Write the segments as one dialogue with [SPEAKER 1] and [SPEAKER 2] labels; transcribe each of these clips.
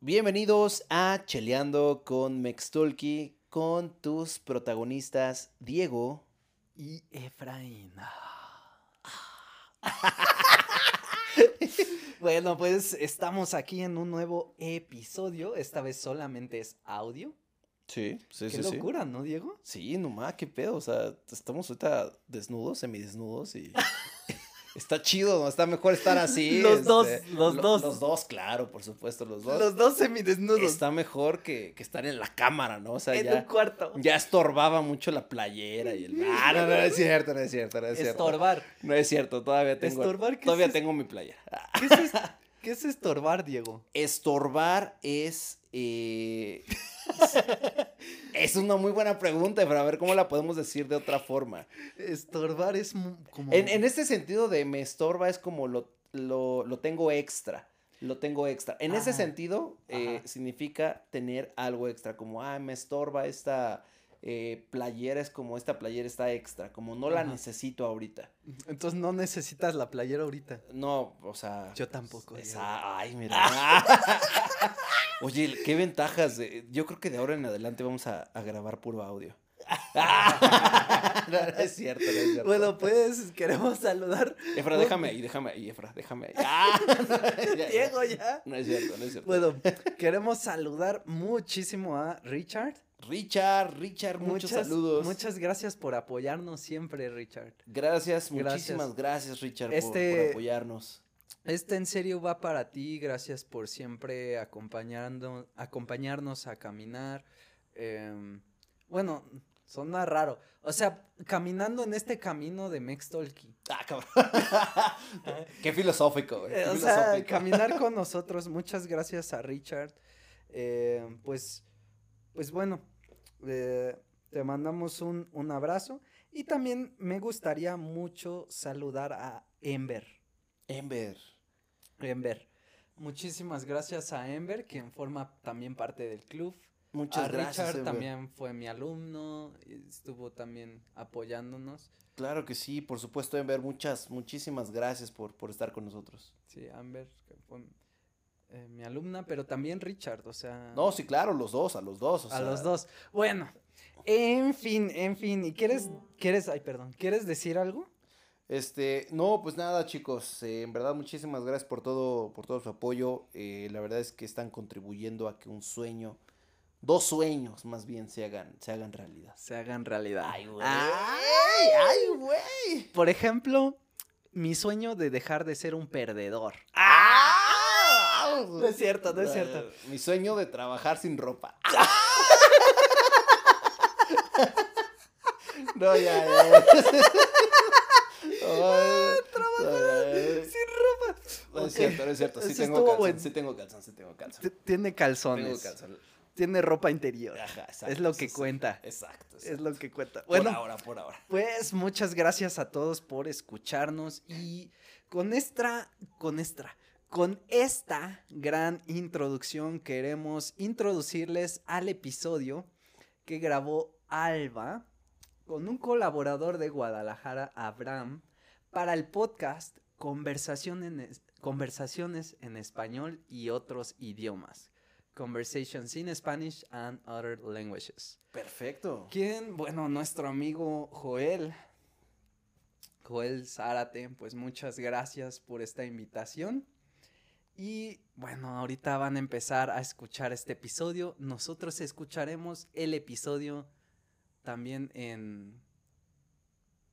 [SPEAKER 1] Bienvenidos a Cheleando con Mextolki con tus protagonistas Diego
[SPEAKER 2] y Efraín. bueno, pues estamos aquí en un nuevo episodio. Esta vez solamente es audio.
[SPEAKER 1] Sí, sí,
[SPEAKER 2] Qué
[SPEAKER 1] sí.
[SPEAKER 2] locura, ¿no, Diego?
[SPEAKER 1] Sí, nomás, qué pedo. O sea, estamos ahorita desnudos, semidesnudos y. Está chido, ¿no? Está mejor estar así.
[SPEAKER 2] Los dos,
[SPEAKER 1] este,
[SPEAKER 2] los
[SPEAKER 1] lo-
[SPEAKER 2] dos.
[SPEAKER 1] Los dos, claro, por supuesto, los dos.
[SPEAKER 2] Los dos semidesnudos.
[SPEAKER 1] Está mejor que, que estar en la cámara, ¿no? O sea,
[SPEAKER 2] en
[SPEAKER 1] ya,
[SPEAKER 2] un cuarto.
[SPEAKER 1] ya estorbaba mucho la playera y el. Ah, no, no, no es cierto, no es cierto, no es cierto.
[SPEAKER 2] Estorbar.
[SPEAKER 1] No es cierto, todavía tengo.
[SPEAKER 2] ¿Estorbar? ¿Qué
[SPEAKER 1] todavía
[SPEAKER 2] es
[SPEAKER 1] tengo mi playera.
[SPEAKER 2] ¿Qué es, es- qué es estorbar, Diego?
[SPEAKER 1] Estorbar es. eh, es una muy buena pregunta, pero a ver cómo la podemos decir de otra forma.
[SPEAKER 2] Estorbar es como.
[SPEAKER 1] En, en este sentido de me estorba es como lo, lo, lo tengo extra. Lo tengo extra. En ese sentido, eh, significa tener algo extra. Como, ah, me estorba esta eh, playera. Es como esta playera está extra. Como no la
[SPEAKER 2] Ajá.
[SPEAKER 1] necesito ahorita.
[SPEAKER 2] Entonces no necesitas la playera ahorita.
[SPEAKER 1] No, o sea.
[SPEAKER 2] Yo tampoco,
[SPEAKER 1] ay, mira. Oye, qué ventajas. de- yo creo que de ahora en adelante vamos a, a grabar puro audio. no, no es cierto, no es cierto.
[SPEAKER 2] Bueno, pues queremos saludar.
[SPEAKER 1] Efra, déjame ahí, déjame ahí, Efra, déjame ahí. Ah, ya, ya.
[SPEAKER 2] Diego ya.
[SPEAKER 1] No es cierto, no es cierto.
[SPEAKER 2] Bueno, queremos saludar muchísimo a Richard.
[SPEAKER 1] Richard, Richard, muchos
[SPEAKER 2] Muchas-
[SPEAKER 1] saludos.
[SPEAKER 2] Muchas gracias por apoyarnos siempre, Richard.
[SPEAKER 1] Gracias,
[SPEAKER 2] Gracias.
[SPEAKER 1] muchísimas gracias, Richard, por-
[SPEAKER 2] Este-
[SPEAKER 1] por, apoyarnos.
[SPEAKER 2] Este en serio va para ti. Gracias por siempre acompañando, acompañarnos a caminar. Em, bueno, suena raro. O sea, caminando en este camino de Mextolki.
[SPEAKER 1] Ah, cabrón. qué filosófico, güey.
[SPEAKER 2] Eh,
[SPEAKER 1] qué
[SPEAKER 2] o sea, caminar con nosotros. Muchas gracias a Richard. Eh, pues, pues bueno, eh, te mandamos un, un abrazo. Y también me gustaría mucho saludar a Ember.
[SPEAKER 1] Ember.
[SPEAKER 2] Ember. Muchísimas gracias a Ember, quien forma también parte del club.
[SPEAKER 1] Muchas
[SPEAKER 2] a
[SPEAKER 1] gracias.
[SPEAKER 2] Richard
[SPEAKER 1] Ember.
[SPEAKER 2] también fue mi alumno, y estuvo también apoyándonos.
[SPEAKER 1] Claro que sí, por supuesto, Ember. Muchas, muchísimas gracias por, por estar con nosotros.
[SPEAKER 2] Sí, Amber que fue eh, mi alumna, pero también Richard, o sea.
[SPEAKER 1] No, sí, claro, los dos, a los dos. o
[SPEAKER 2] a
[SPEAKER 1] sea,
[SPEAKER 2] los dos. Bueno, en fin, en fin. ¿Y quieres, quieres, ay, perdón, quieres decir algo?
[SPEAKER 1] Este, no, pues nada, chicos, eh, en verdad muchísimas gracias por todo, por todo su apoyo. eh, la verdad es que están contribuyendo a que un sueño, dos sueños más bien se hagan, se hagan realidad.
[SPEAKER 2] Se hagan realidad.
[SPEAKER 1] Ay, güey.
[SPEAKER 2] Ay,
[SPEAKER 1] ay, güey.
[SPEAKER 2] Por ejemplo, mi sueño de dejar de ser un perdedor.
[SPEAKER 1] ¡Ah!
[SPEAKER 2] No es cierto, no es cierto.
[SPEAKER 1] Mi sueño de trabajar sin ropa. no, ya, ya. Ay, ay,
[SPEAKER 2] Sin ropa.
[SPEAKER 1] No es
[SPEAKER 2] Ok,
[SPEAKER 1] cierto, no es cierto. Sí tengo calzón, sí tengo calzón, sí tengo calzón.
[SPEAKER 2] Tiene calzones.
[SPEAKER 1] Tengo calzón.
[SPEAKER 2] Tiene ropa interior.
[SPEAKER 1] Ajá, exacto,
[SPEAKER 2] es lo que
[SPEAKER 1] sí.
[SPEAKER 2] cuenta.
[SPEAKER 1] Exacto.
[SPEAKER 2] Es
[SPEAKER 1] exacto.
[SPEAKER 2] lo que cuenta.
[SPEAKER 1] Por
[SPEAKER 2] Bueno,
[SPEAKER 1] ahora, por ahora.
[SPEAKER 2] pues muchas gracias a todos por escucharnos y con esta, con esta, con esta gran introducción queremos introducirles al episodio que grabó Alba con un colaborador de Guadalajara, Abraham, para el podcast Conversaciones en Español y otros idiomas. Conversations in Spanish and Other Languages.
[SPEAKER 1] Perfecto.
[SPEAKER 2] ¿Quién? Bueno, nuestro amigo Joel. Joel Zárate, pues muchas gracias por esta invitación. Y bueno, ahorita van a empezar a escuchar este episodio. Nosotros escucharemos el episodio también en,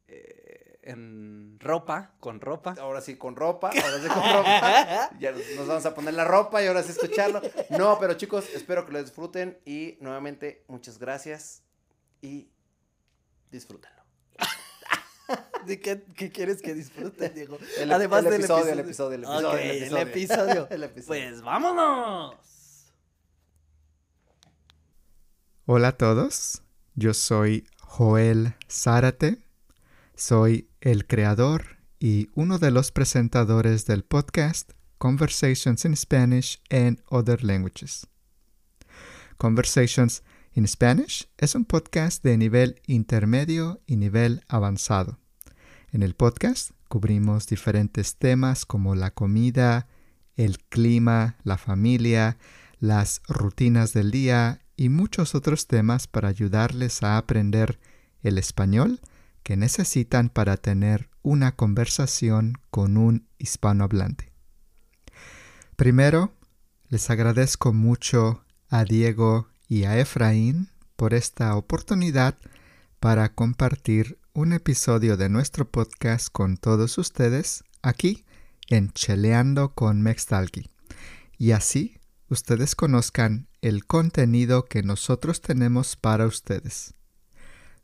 [SPEAKER 2] eh, en ropa, con ropa.
[SPEAKER 1] Ahora sí con ropa, ahora sí con ropa. Ya nos vamos a poner la ropa y ahora sí escucharlo. No, pero chicos, espero que lo disfruten y nuevamente muchas gracias y disfrútenlo.
[SPEAKER 2] ¿De qué, qué quieres que disfruten, Diego?
[SPEAKER 1] El,
[SPEAKER 2] Además
[SPEAKER 1] el
[SPEAKER 2] del
[SPEAKER 1] episodio, el episodio, el episodio,
[SPEAKER 2] Ok,
[SPEAKER 1] el
[SPEAKER 2] el
[SPEAKER 1] episodio.
[SPEAKER 2] episodio.
[SPEAKER 1] El episodio.
[SPEAKER 2] Pues vámonos.
[SPEAKER 3] Hola a todos, yo soy Joel Zárate, soy el creador y uno de los presentadores del podcast Conversations in Spanish and Other Languages. Conversations in Spanish es un podcast de nivel intermedio y nivel avanzado. En el podcast cubrimos diferentes temas como la comida, el clima, la familia, las rutinas del día y muchos otros temas para ayudarles a aprender el español que necesitan para tener una conversación con un hispanohablante. Primero, les agradezco mucho a Diego y a Efraín por esta oportunidad para compartir un episodio de nuestro podcast con todos ustedes aquí en Cheleando con Mextalki. Y así ustedes conozcan el contenido que nosotros tenemos para ustedes.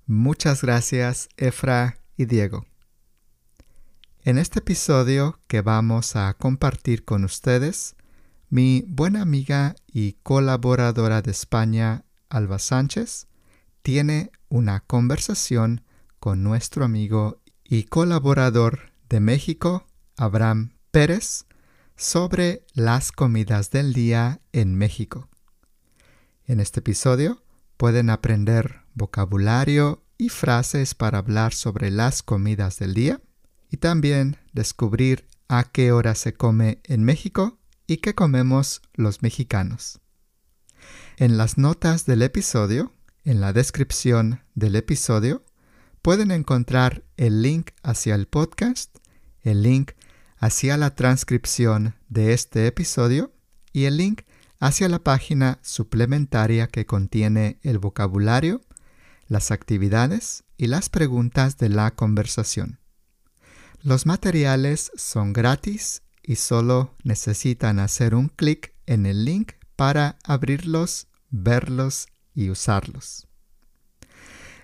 [SPEAKER 3] Muchas gracias, Efra y Diego. En este episodio que vamos a compartir con ustedes, mi buena amiga y colaboradora de España, Alba Sánchez, tiene una conversación con nuestro amigo y colaborador de México, Abraham Pérez, sobre las comidas del día en México. En este episodio pueden aprender vocabulario y frases para hablar sobre las comidas del día y también descubrir a qué hora se come en México y qué comemos los mexicanos. En las notas del episodio, en la descripción del episodio, pueden encontrar el link hacia el podcast, el link hacia la transcripción de este episodio y el link hacia la página suplementaria que contiene el vocabulario, las actividades y las preguntas de la conversación. Los materiales son gratis y solo necesitan hacer un clic en el link para abrirlos, verlos y usarlos.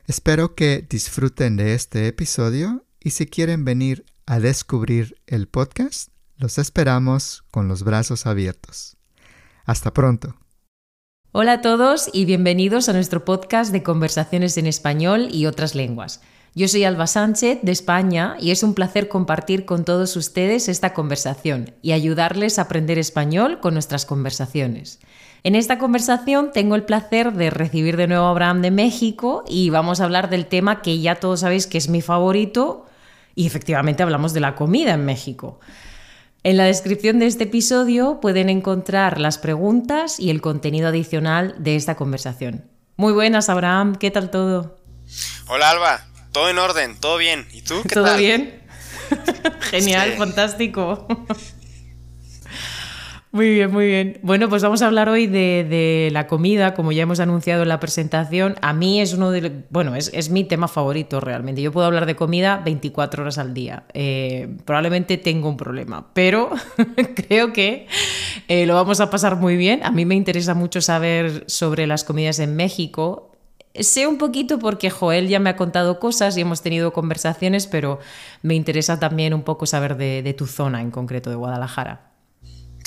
[SPEAKER 3] Espero que disfruten de este episodio y si quieren venir a descubrir el podcast, los esperamos con los brazos abiertos. Hasta pronto.
[SPEAKER 4] Hola a todos y bienvenidos a nuestro podcast de conversaciones en español y otras lenguas. Yo soy Alba Sánchez de España y es un placer compartir con todos ustedes esta conversación y ayudarles a aprender español con nuestras conversaciones. En esta conversación tengo el placer de recibir de nuevo a Abraham de México y vamos a hablar del tema que ya todos sabéis que es mi favorito y efectivamente hablamos de la comida en México. En la descripción de este episodio pueden encontrar las preguntas y el contenido adicional de esta conversación. Muy buenas, Abraham, ¿qué tal todo?
[SPEAKER 5] Hola, Alba, todo en orden, todo bien. ¿Y tú?
[SPEAKER 4] ¿Qué ¿Todo bien? Genial, fantástico. Muy bien, muy bien. Bueno, pues vamos a hablar hoy de, la comida, como ya hemos anunciado en la presentación. A mí es uno de, bueno, es, mi tema favorito realmente. Yo puedo hablar de comida 24 horas al día. Eh, probablemente tengo un problema, pero creo que eh, lo vamos a pasar muy bien. A mí me interesa mucho saber sobre las comidas en México. Sé un poquito porque Joel ya me ha contado cosas y hemos tenido conversaciones, pero me interesa también un poco saber de, tu zona en concreto, de Guadalajara.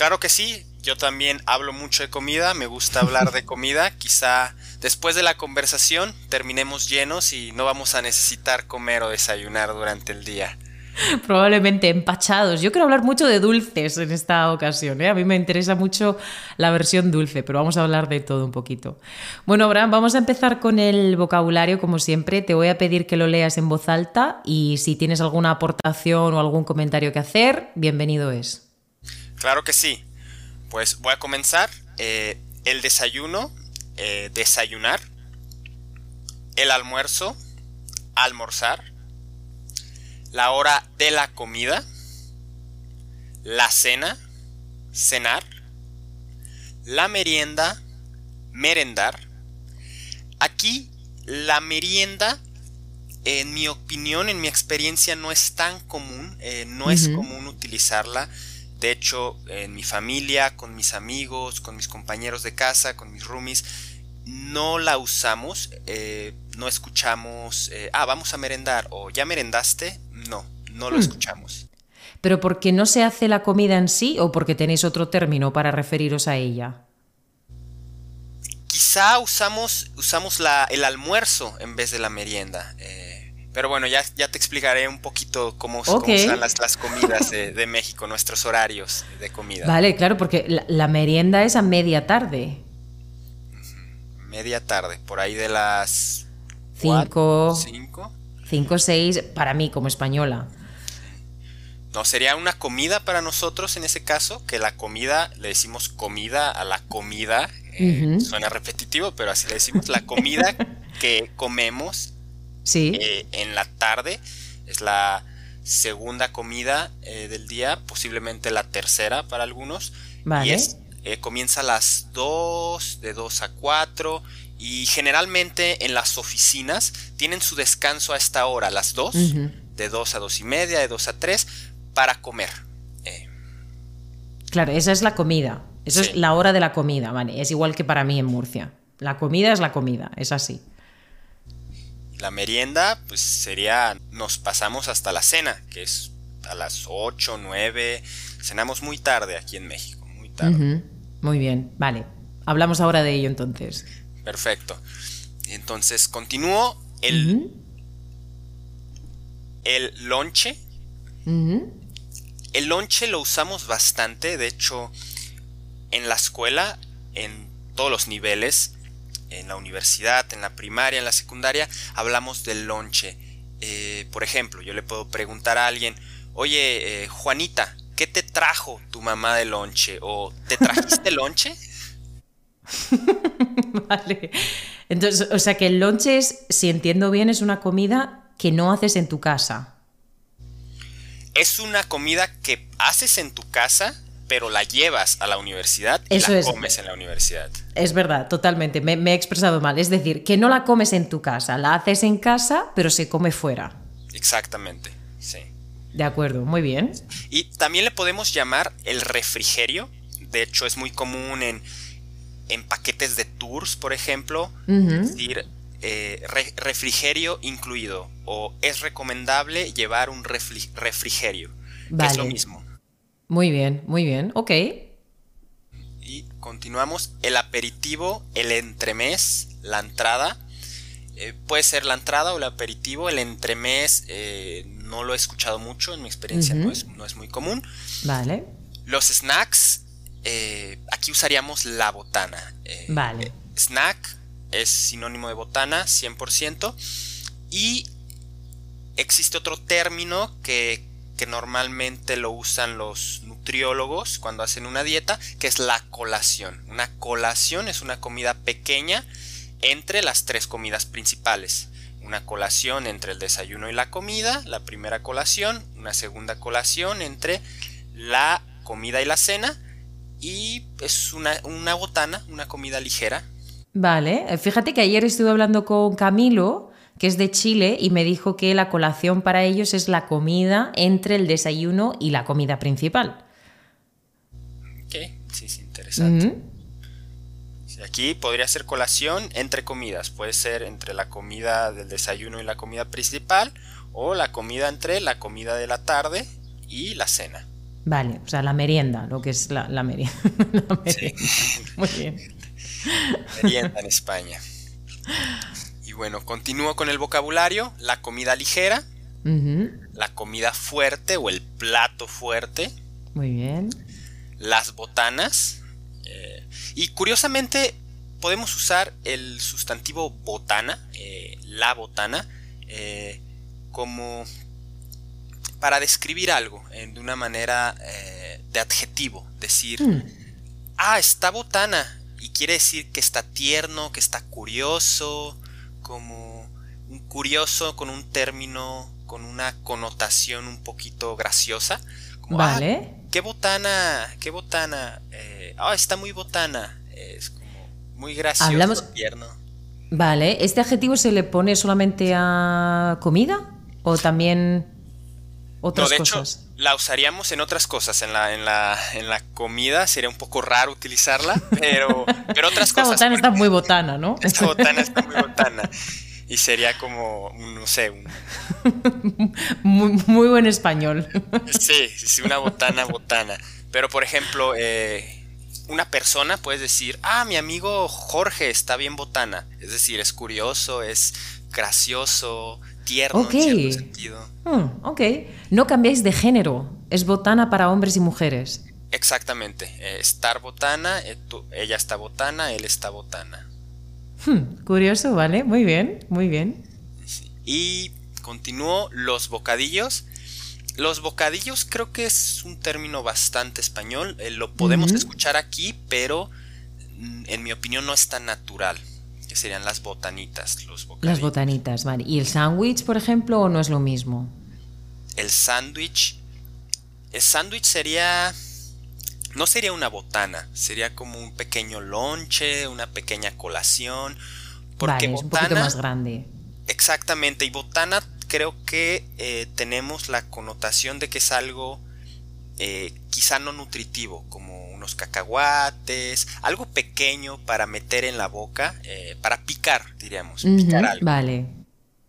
[SPEAKER 5] Claro que sí, yo también hablo mucho de comida, me gusta hablar de comida, quizá después de la conversación terminemos llenos y no vamos a necesitar comer o desayunar durante el día.
[SPEAKER 4] Probablemente empachados. Yo quiero hablar mucho de dulces en esta ocasión. ¿eh? A mí me interesa mucho la versión dulce, pero vamos a hablar de todo un poquito. Bueno, Abraham, vamos a empezar con el vocabulario, como siempre. Te voy a pedir que lo leas en voz alta y si tienes alguna aportación o algún comentario que hacer, bienvenido es.
[SPEAKER 5] Claro que sí. Pues voy a comenzar. Eh, el desayuno, eh, desayunar. El almuerzo, almorzar la hora de la comida, la cena, cenar, la merienda, merendar. Aquí la merienda, en mi opinión, en mi experiencia, no es tan común, eh, no es común utilizarla. De hecho, en mi familia, con mis amigos, con mis compañeros de casa, con mis roomies, no la usamos, eh, no escuchamos, eh, ah, vamos a merendar o ya merendaste, no, no lo hmm. escuchamos.
[SPEAKER 4] ¿Pero porque no se hace la comida en sí o porque tenéis otro término para referiros a ella?
[SPEAKER 5] Quizá usamos, usamos la, el almuerzo en vez de la merienda. Eh, pero bueno, ya, ya te explicaré un poquito cómo, son las, las comidas de, México, nuestros horarios de comida.
[SPEAKER 4] Vale, claro, porque la, merienda es a media tarde.
[SPEAKER 5] Media tarde, por ahí de las...
[SPEAKER 4] Cinco. cinco. 5 o 6 para mí como española.
[SPEAKER 5] no sería una comida para nosotros en ese caso, que la comida, le decimos comida a la comida, eh, suena repetitivo, pero así le decimos, la comida que comemos
[SPEAKER 4] sí.
[SPEAKER 5] Eh, en la tarde es la segunda comida eh, del día, posiblemente la tercera para algunos.
[SPEAKER 4] Vale.
[SPEAKER 5] Y comienza a las 2, de 2 a 4 y generalmente en las oficinas tienen su descanso a esta hora, a las 2, de 2 a 2 y media, de 2 a 3, para comer. Eh.
[SPEAKER 4] Claro, esa es la comida. Esa es la hora de la comida, ¿vale? Es igual que para mí en Murcia. La comida es la comida, es así.
[SPEAKER 5] La merienda, pues sería, nos pasamos hasta la cena, que es a las 8, 9, cenamos muy tarde aquí en México, muy tarde.
[SPEAKER 4] Muy bien, vale. Hablamos ahora de ello entonces.
[SPEAKER 5] Perfecto. Entonces continúo el, el lonche. El lonche lo usamos bastante, de hecho, en la escuela, en todos los niveles, en la universidad, en la primaria, en la secundaria, hablamos del lonche. Eh, por ejemplo, yo le puedo preguntar a alguien, oye, eh, Juanita, ¿qué te trajo tu mamá de lonche? ¿O te trajiste lonche?
[SPEAKER 4] vale. Entonces, o sea que el lonche es, si entiendo bien, es una comida que no haces en tu casa.
[SPEAKER 5] Es una comida que haces en tu casa, pero la llevas a la universidad y la comes en la universidad.
[SPEAKER 4] Es verdad, totalmente. Me, me, he expresado mal. Es decir, que no la comes en tu casa, la haces en casa, pero se come fuera.
[SPEAKER 5] Exactamente, sí.
[SPEAKER 4] De acuerdo, muy bien.
[SPEAKER 5] Y también le podemos llamar el refrigerio. De hecho, es muy común en en paquetes de tours, por ejemplo, es decir, eh, refrigerio incluido o es recomendable llevar un refrigerio, es lo mismo.
[SPEAKER 4] Muy bien, muy bien, ok.
[SPEAKER 5] Y continuamos, el aperitivo, el entremés, la entrada, eh, puede ser la entrada o el aperitivo, el entremés eh, no lo he escuchado mucho, en mi experiencia no, es, no es muy común.
[SPEAKER 4] Vale.
[SPEAKER 5] Los snacks, eh, aquí usaríamos la botana.
[SPEAKER 4] Eh, vale.
[SPEAKER 5] snack es sinónimo de botana, 100%. Y existe otro término que, que normalmente lo usan los nutriólogos cuando hacen una dieta, que es la colación. Una colación es una comida pequeña entre las tres comidas principales. Una colación entre el desayuno y la comida, la primera colación, una segunda colación entre la comida y la cena, y es una, una botana, una comida ligera.
[SPEAKER 4] Vale, fíjate que ayer estuve hablando con Camilo, que es de Chile, y me dijo que la colación para ellos es la comida entre el desayuno y la comida principal.
[SPEAKER 5] Ok, sí, es interesante. Aquí podría ser colación entre comidas, puede ser entre la comida del desayuno y la comida principal, o la comida entre la comida de la tarde y la cena.
[SPEAKER 4] Vale, o sea, la merienda, lo que es la, merienda. Muy bien.
[SPEAKER 5] Merienda en España. Bueno, continúo con el vocabulario. La comida ligera, la comida fuerte o el plato fuerte.
[SPEAKER 4] Muy bien.
[SPEAKER 5] Las botanas. Eh, y curiosamente podemos usar el sustantivo botana, eh, la botana, eh, como para describir algo de una manera de adjetivo. Decir, hmm. ah, está botana. Y quiere decir que está tierno, que está curioso, como un curioso con un término, con una connotación un poquito graciosa. Como,
[SPEAKER 4] ah, vale.
[SPEAKER 5] qué botana, qué botana. Eh, ah, está muy botana. Es como muy gracioso,
[SPEAKER 4] Hablamos...
[SPEAKER 5] tierno.
[SPEAKER 4] Vale, ¿este adjetivo se le pone solamente a comida? ¿O también otras
[SPEAKER 5] de
[SPEAKER 4] cosas.
[SPEAKER 5] Hecho, la usaríamos en otras cosas. En la, en la, en la comida sería un poco raro utilizarla, pero, pero otras
[SPEAKER 4] esta
[SPEAKER 5] cosas.
[SPEAKER 4] Esta botana está muy botana, ¿no?
[SPEAKER 5] Esta botana está muy botana. Y sería como, no sé, un...
[SPEAKER 4] muy, muy, buen español.
[SPEAKER 5] Sí, sí, una botana, botana. Pero, por ejemplo, eh, una persona puede decir, ah, mi amigo Jorge está bien botana. Es decir, es curioso, es gracioso, tierno en cierto sentido.
[SPEAKER 4] Hmm, ok. No cambiáis de género. Es botana para hombres y mujeres.
[SPEAKER 5] Exactamente. Eh, estar botana, eh, ella está botana, él está botana.
[SPEAKER 4] Hmm, curioso, vale. Muy bien, muy bien.
[SPEAKER 5] Y continúo los bocadillos. Los bocadillos creo que es un término bastante español. Eh, lo podemos escuchar aquí, pero mm, en mi opinión no es tan natural. Que serían las botanitas, los bocadillos.
[SPEAKER 4] Las botanitas, vale. ¿Y el sándwich, por ejemplo, o no es lo mismo?
[SPEAKER 5] El sándwich. El sándwich sería. No sería una botana, sería como un pequeño lonche, una pequeña colación.
[SPEAKER 4] Porque vale, es un poquito más grande.
[SPEAKER 5] Exactamente, y botana creo que eh, tenemos la connotación de que es algo eh, quizá no nutritivo, como unos cacahuates, algo pequeño para meter en la boca, eh, para picar, diríamos, picar algo.
[SPEAKER 4] Vale,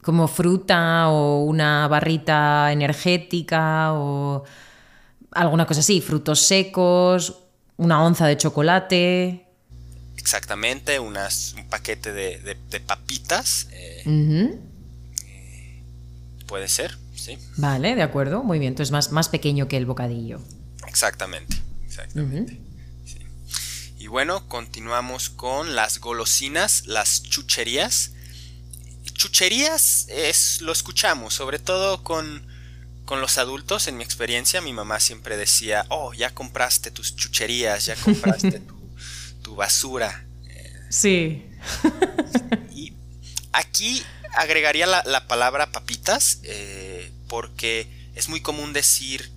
[SPEAKER 4] como fruta o una barrita energética o alguna cosa así, frutos secos, una onza de chocolate.
[SPEAKER 5] Exactamente, unas, un paquete de, papitas. Puede ser, sí.
[SPEAKER 4] Vale, de acuerdo, muy bien. Entonces más, más pequeño que el bocadillo.
[SPEAKER 5] Exactamente, exactamente. Y bueno, continuamos con las golosinas, las chucherías. Chucherías es, lo escuchamos, sobre todo con, con los adultos, en mi experiencia, mi mamá siempre decía, oh, ya compraste tus chucherías, ya compraste tu, basura.
[SPEAKER 4] Sí.
[SPEAKER 5] y aquí agregaría la, palabra papitas eh, porque es muy común decir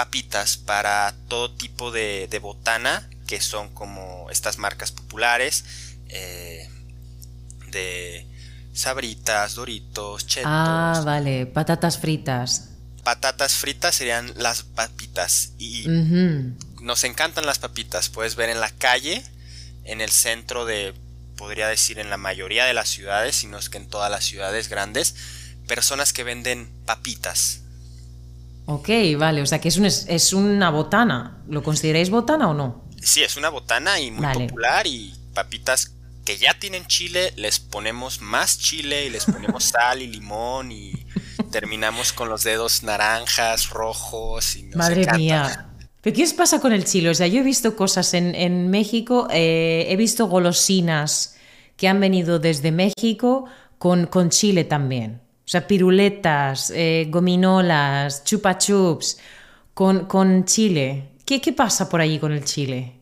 [SPEAKER 5] papitas para todo tipo de, botana que son como estas marcas populares eh, de sabritas, doritos, chetos.
[SPEAKER 4] Ah, vale, patatas fritas.
[SPEAKER 5] Patatas fritas serían las papitas y nos encantan las papitas. Puedes ver en la calle, en el centro de podría decir en la mayoría de las ciudades, si no es que en todas las ciudades grandes, personas que venden papitas.
[SPEAKER 4] Ok, vale, o sea que es, un, es una botana. ¿Lo consideráis botana o no?
[SPEAKER 5] Sí, es una botana y muy popular y papitas que ya tienen chile, les ponemos más chile y les ponemos sal y limón y terminamos con los dedos naranjas, rojos y
[SPEAKER 4] Madre mía. ¿Pero qué os pasa con el chile? O sea, yo he visto cosas en, México, eh, he visto golosinas que han venido desde México con, con chile también. O sea, piruletas, eh, gominolas, chupa chups, con, con chile. ¿Qué, ¿Qué, pasa por allí con el chile?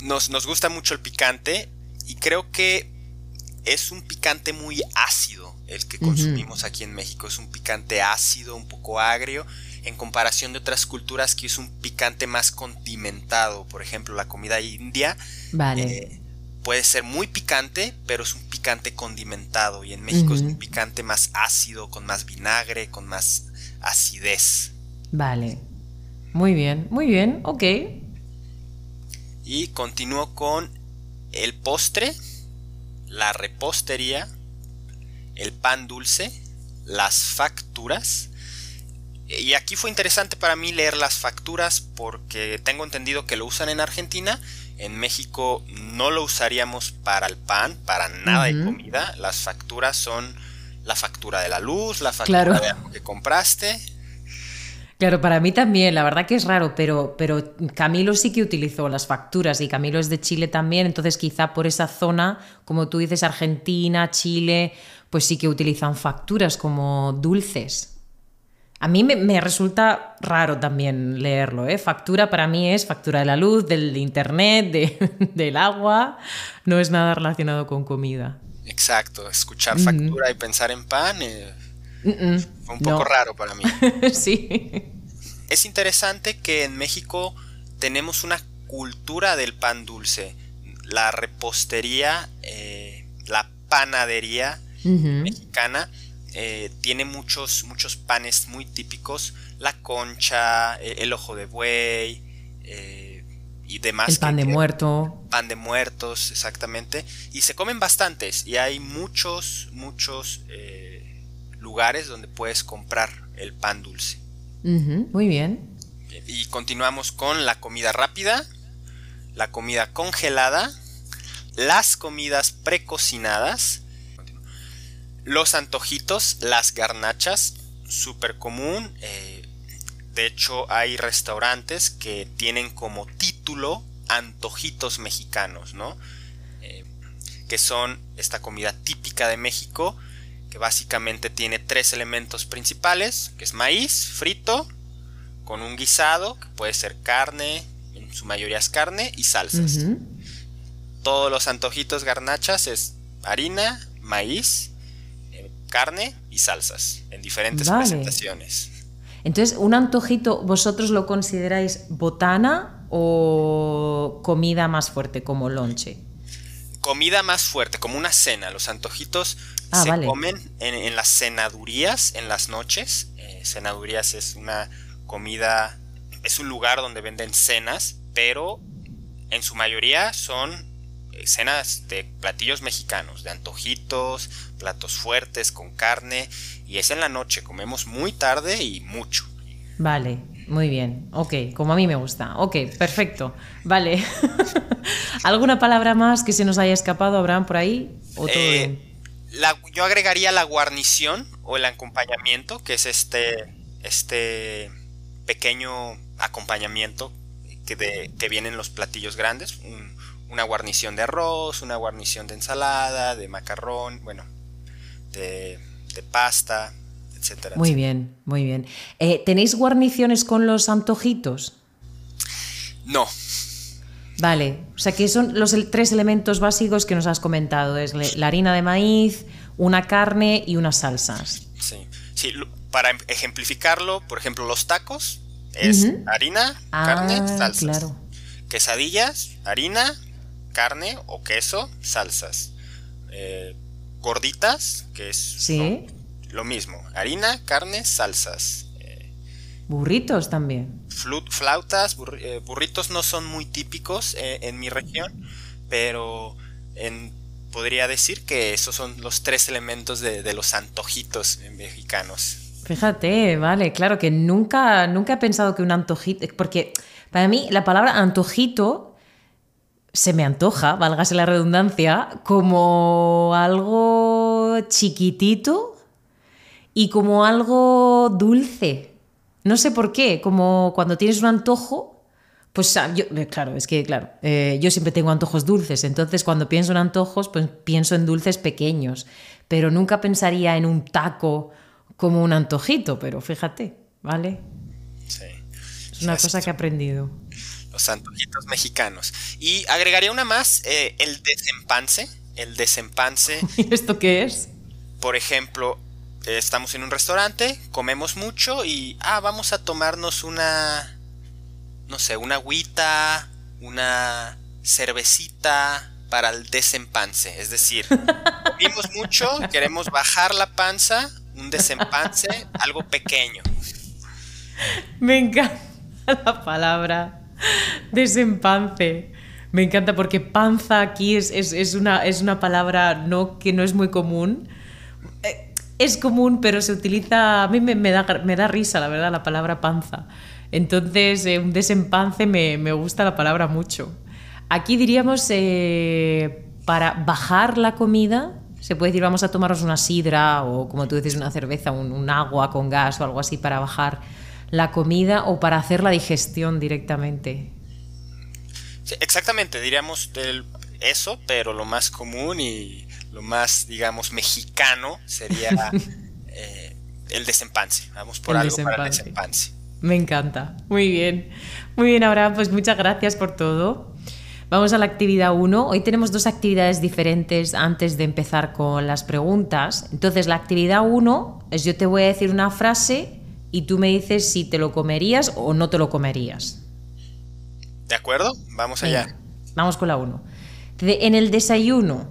[SPEAKER 5] Nos, nos gusta mucho el picante y creo que es un picante muy ácido el que consumimos aquí en México. Es un picante ácido, un poco agrio en comparación de otras culturas que es un picante más condimentado. Por ejemplo, la comida india eh, puede ser muy picante, pero es un picante condimentado. Y en México es un picante más ácido, con más vinagre, con más acidez.
[SPEAKER 4] Vale. Muy bien, muy bien, ok.
[SPEAKER 5] Y continúo con el postre, la repostería, el pan dulce, las facturas, y aquí fue interesante para mí leer las facturas porque tengo entendido que lo usan en Argentina. En México no lo usaríamos para el pan, para nada de comida. Las facturas son la factura de la luz, la factura de algo que compraste.
[SPEAKER 4] Claro, para mí también, la verdad que es raro, pero, pero Camilo sí que utilizó las facturas y Camilo es de Chile también, entonces quizá por esa zona, como tú dices, Argentina, Chile, pues sí que utilizan facturas como dulces. A mí me, resulta raro también leerlo. ¿eh? Factura para mí es factura de la luz, del internet, del agua. No es nada relacionado con comida.
[SPEAKER 5] Exacto. Escuchar factura y pensar en pan eh, fue un poco raro para mí.
[SPEAKER 4] sí.
[SPEAKER 5] Es interesante que en México tenemos una cultura del pan dulce. La repostería, eh, la panadería mexicana eh, tiene muchos, muchos panes muy típicos, la concha, eh, el ojo de buey eh, y demás.
[SPEAKER 4] El pan de muerto.
[SPEAKER 5] Pan de muertos, exactamente. Y se comen bastantes y hay muchos, muchos lugares donde puedes comprar el pan dulce.
[SPEAKER 4] muy bien.
[SPEAKER 5] Y continuamos con la comida rápida, la comida congelada, las comidas precocinadas, los antojitos, las garnachas, súper común. Eh, de hecho, hay restaurantes que tienen como título antojitos mexicanos, ¿no? Eh, que son esta comida típica de México que básicamente tiene tres elementos principales, que es maíz frito, con un guisado, que puede ser carne, en su mayoría es carne, y salsas. Todos los antojitos garnachas es harina, maíz, carne y salsas, en diferentes
[SPEAKER 4] Vale.
[SPEAKER 5] presentaciones.
[SPEAKER 4] Entonces, ¿un antojito vosotros lo consideráis botana o comida más fuerte como lonche?
[SPEAKER 5] Comida más fuerte, como una cena. Los antojitos
[SPEAKER 4] Ah,
[SPEAKER 5] se
[SPEAKER 4] vale.
[SPEAKER 5] comen en, en las cenadurías, en las noches. Eh, cenadurías es una comida, es un lugar donde venden cenas, pero en su mayoría son eh, cenas de platillos mexicanos, de antojitos, platos fuertes con carne, y es en la noche, comemos muy tarde y mucho.
[SPEAKER 4] Vale, muy bien. Ok, como a mí me gusta. Ok, perfecto. Vale. ¿Alguna palabra más que se nos haya escapado, Abraham, por ahí? ¿O todo
[SPEAKER 5] Eh,
[SPEAKER 4] bien?
[SPEAKER 5] la- yo agregaría la guarnición o el acompañamiento, que es este, este pequeño acompañamiento que, de, que viene en los platillos grandes. un- una guarnición de arroz, una guarnición de ensalada, de macarrón, bueno, de, de pasta, etcétera.
[SPEAKER 4] Muy
[SPEAKER 5] etcétera.
[SPEAKER 4] bien, muy bien. Eh, ¿Tenéis guarniciones con los antojitos?
[SPEAKER 5] No,
[SPEAKER 4] Vale, o sea que son los tres elementos básicos que nos has comentado. Es la harina de maíz, una carne y unas salsas.
[SPEAKER 5] sí. sí para em- ejemplificarlo, por ejemplo, los tacos es harina,
[SPEAKER 4] Ah,
[SPEAKER 5] carne, salsas.
[SPEAKER 4] claro.
[SPEAKER 5] quesadillas, harina, carne o queso, salsas. Eh, gorditas, que es
[SPEAKER 4] Sí.
[SPEAKER 5] lo mismo, harina, carne, salsas. Eh,
[SPEAKER 4] Burritos también.
[SPEAKER 5] flautas, eh, burritos no son muy típicos en mi región, pero en- podría decir que esos son los tres elementos de, de los antojitos mexicanos.
[SPEAKER 4] Fíjate, vale, claro que nunca, nunca he pensado que un antojito, porque para mí la palabra antojito se me antoja, válgase la redundancia, como algo chiquitito y como algo dulce. No sé por qué, como cuando tienes un antojo, pues ah, yo, eh, claro, es que claro, eh, yo siempre tengo antojos dulces, entonces cuando pienso en antojos, pues pienso en dulces pequeños, pero nunca pensaría en un taco como un antojito, pero fíjate, ¿vale?
[SPEAKER 5] Sí.
[SPEAKER 4] Es una cosa que he aprendido.
[SPEAKER 5] Los antojitos mexicanos. Y agregaría una más, eh, el desempance. El desempance
[SPEAKER 4] ¿Y esto qué es?
[SPEAKER 5] Por ejemplo, eh, estamos en un restaurante, comemos mucho y, ah, vamos a tomarnos una, no sé, una agüita, una cervecita para el desempance. Es decir, comimos mucho, queremos bajar la panza, un desempance, algo pequeño.
[SPEAKER 4] Me encanta la palabra desempance. Me encanta porque panza aquí es, es- una, es una palabra no, que no es muy común. Eh, Es común, pero se utiliza. A mí me, me da, me da risa, la verdad, la palabra panza. Entonces, eh, un desempance me, me gusta la palabra mucho. Aquí diríamos eh, para bajar la comida. Se puede decir, vamos a tomarnos una sidra o, como tú dices, una cerveza, un, un agua con gas o algo así para bajar la comida o para hacer la digestión directamente.
[SPEAKER 5] Sí, exactamente, diríamos del- eso, pero lo más común y lo más, digamos, mexicano sería eh, el desempance. Vamos por
[SPEAKER 4] El
[SPEAKER 5] algo para el
[SPEAKER 4] desempance. Me encanta. Muy bien. Muy bien, Abraham. Pues muchas gracias por todo. Vamos a la actividad 1. Hoy tenemos dos actividades diferentes antes de empezar con las preguntas. Entonces, la actividad 1 es yo te voy a decir una frase y tú me dices si te lo comerías o no te lo comerías.
[SPEAKER 5] ¿De acuerdo? Vamos allá.
[SPEAKER 4] Venga, vamos con la 1. En el desayuno,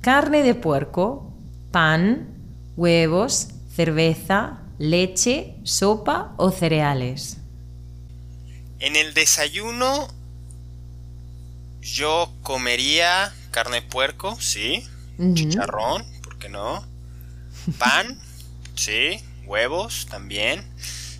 [SPEAKER 4] carne de puerco, pan, huevos, cerveza, leche, sopa o cereales.
[SPEAKER 5] En el desayuno yo comería carne de puerco, sí. Chicharrón, ¿por qué no? Pan, sí. Huevos también.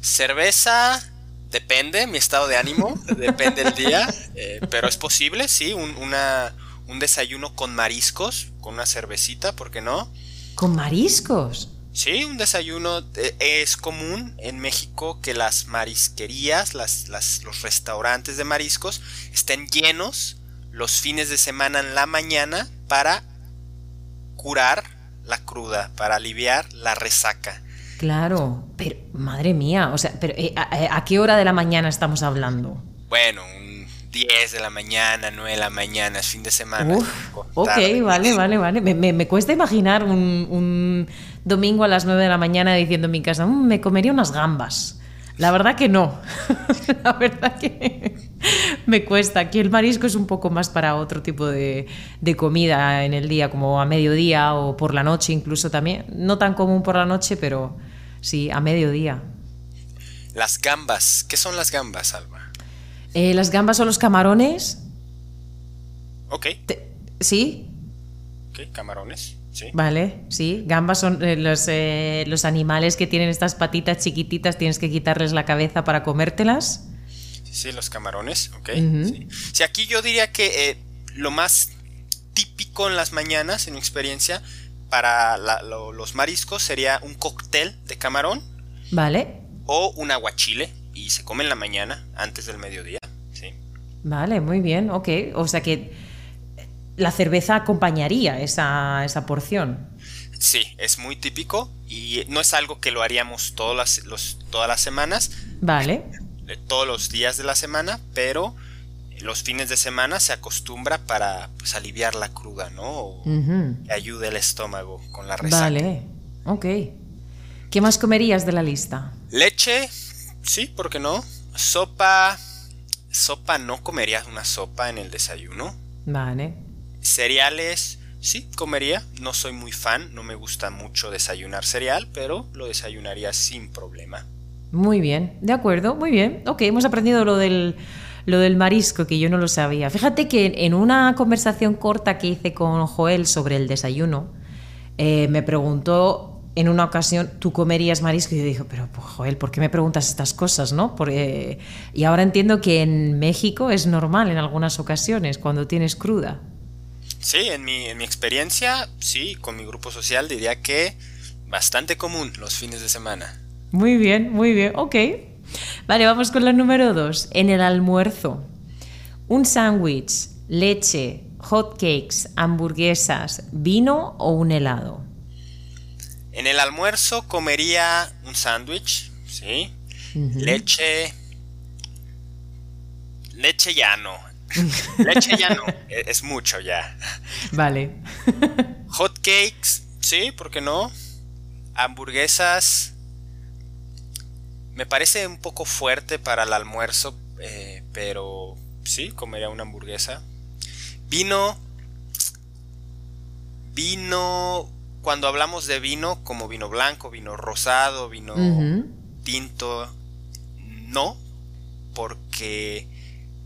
[SPEAKER 5] Cerveza, depende, mi estado de ánimo, depende el día. eh, pero es posible, sí. Un, una, un desayuno con mariscos, con una cervecita, ¿por qué no?
[SPEAKER 4] ¿Con mariscos?
[SPEAKER 5] Sí, un desayuno eh, es común en México que las marisquerías, las, las- los restaurantes de mariscos estén llenos los fines de semana en la mañana para curar la cruda, para aliviar la resaca.
[SPEAKER 4] Claro, pero madre mía, o sea, pero eh, ¿a, a qué hora de la mañana estamos hablando?
[SPEAKER 5] Bueno, un 10 de la mañana, 9 de la mañana, fin de semana.
[SPEAKER 4] Uf, ok, vale, vale, vale. Me, me, me cuesta imaginar un, un, domingo a las 9 de la mañana diciendo en mi casa, mmm, me comería unas gambas. La verdad que no. la verdad que me cuesta. Aquí el marisco es un poco más para otro tipo de, de, comida en el día, como a mediodía o por la noche incluso también. No tan común por la noche, pero sí, a mediodía.
[SPEAKER 5] Las gambas. ¿Qué son las gambas, Alba?
[SPEAKER 4] Eh, las gambas son los camarones.
[SPEAKER 5] Ok.
[SPEAKER 4] Te, ¿Sí?
[SPEAKER 5] Ok, camarones. Sí.
[SPEAKER 4] Vale, sí. Gambas son eh, los, eh, los, animales que tienen estas patitas chiquititas, tienes que quitarles la cabeza para comértelas.
[SPEAKER 5] Sí, sí los camarones, ok. Uh -huh. sí. sí. aquí yo diría que eh, lo más típico en las mañanas, en mi experiencia, para la, lo, los mariscos sería un cóctel de camarón.
[SPEAKER 4] Vale.
[SPEAKER 5] O un aguachile y se come en la mañana, antes del mediodía, sí.
[SPEAKER 4] Vale, muy bien, ok. O sea que la cerveza acompañaría esa, esa, porción.
[SPEAKER 5] Sí, es muy típico y no es algo que lo haríamos todas las, los, todas las semanas.
[SPEAKER 4] Vale.
[SPEAKER 5] Todos los días de la semana, pero los fines de semana se acostumbra para pues, aliviar la cruda, ¿no? O uh -huh. que ayude el estómago con la resaca.
[SPEAKER 4] Vale, ok. ¿Qué más comerías de la lista?
[SPEAKER 5] Leche, sí, ¿por qué no? Sopa, sopa, no comería una sopa en el desayuno.
[SPEAKER 4] Vale.
[SPEAKER 5] Cereales, sí, comería. No soy muy fan, no me gusta mucho desayunar cereal, pero lo desayunaría sin problema.
[SPEAKER 4] Muy bien, de acuerdo, muy bien. Ok, hemos aprendido lo del, lo del marisco, que yo no lo sabía. Fíjate que en una conversación corta que hice con Joel sobre el desayuno, eh, me preguntó en una ocasión, ¿tú comerías marisco? Y yo dije, pero pues, Joel, ¿por qué me preguntas estas cosas? ¿no? Porque, y ahora entiendo que en México es normal en algunas ocasiones, cuando tienes cruda.
[SPEAKER 5] Sí, en mi, en mi experiencia, sí, con mi grupo social diría que bastante común los fines de semana.
[SPEAKER 4] Muy bien, muy bien, ok. Vale, vamos con la número dos. En el almuerzo, un sándwich, leche, hot cakes, hamburguesas, vino o un helado.
[SPEAKER 5] En el almuerzo comería un sándwich, ¿sí? Uh -huh. Leche. Leche ya no. Leche ya no. es mucho ya.
[SPEAKER 4] Vale.
[SPEAKER 5] Hot cakes, sí, ¿por qué no? Hamburguesas. Me parece un poco fuerte para el almuerzo, eh, pero sí, comería una hamburguesa. Vino. Vino cuando hablamos de vino, como vino blanco, vino rosado, vino uh -huh. tinto, no, porque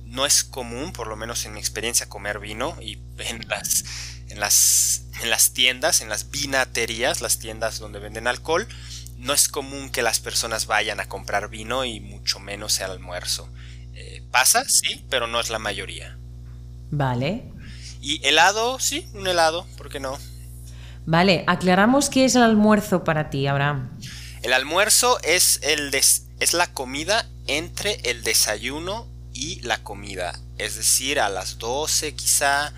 [SPEAKER 5] no es común, por lo menos en mi experiencia, comer vino y en las, en las, en las tiendas, en las vinaterías, las tiendas donde venden alcohol, no es común que las personas vayan a comprar vino y mucho menos sea almuerzo. Eh, pasa, sí, pero no es la mayoría.
[SPEAKER 4] Vale.
[SPEAKER 5] Y helado, sí, un helado, ¿por qué no?
[SPEAKER 4] Vale, aclaramos qué es el almuerzo para ti, Abraham.
[SPEAKER 5] El almuerzo es, el des es la comida entre el desayuno y la comida. Es decir, a las 12 quizá.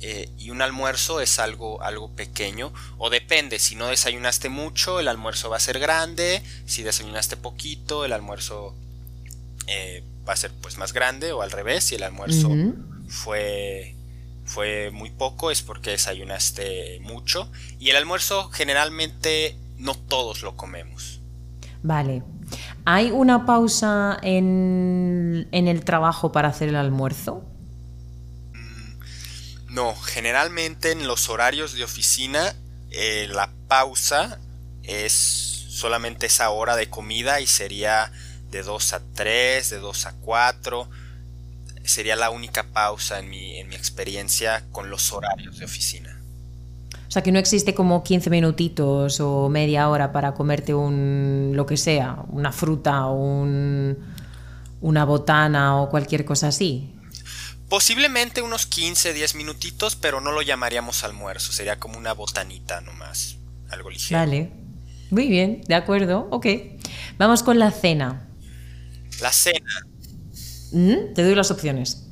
[SPEAKER 5] Eh, y un almuerzo es algo, algo pequeño. O depende, si no desayunaste mucho, el almuerzo va a ser grande. Si desayunaste poquito, el almuerzo eh, va a ser pues más grande. O al revés, si el almuerzo uh -huh. fue fue muy poco es porque desayunaste mucho y el almuerzo generalmente no todos lo comemos.
[SPEAKER 4] Vale. ¿Hay una pausa en, en el trabajo para hacer el almuerzo?
[SPEAKER 5] No, generalmente en los horarios de oficina eh, la pausa es solamente esa hora de comida y sería de 2 a 3, de 2 a 4 sería la única pausa en mi, en mi experiencia con los horarios de oficina.
[SPEAKER 4] O sea, que no existe como 15 minutitos o media hora para comerte un lo que sea, una fruta o un, una botana o cualquier cosa así.
[SPEAKER 5] Posiblemente unos 15, 10 minutitos, pero no lo llamaríamos almuerzo, sería como una botanita nomás, algo ligero.
[SPEAKER 4] Vale, muy bien, de acuerdo, ok. Vamos con la cena.
[SPEAKER 5] La cena.
[SPEAKER 4] Mm, te doy las opciones.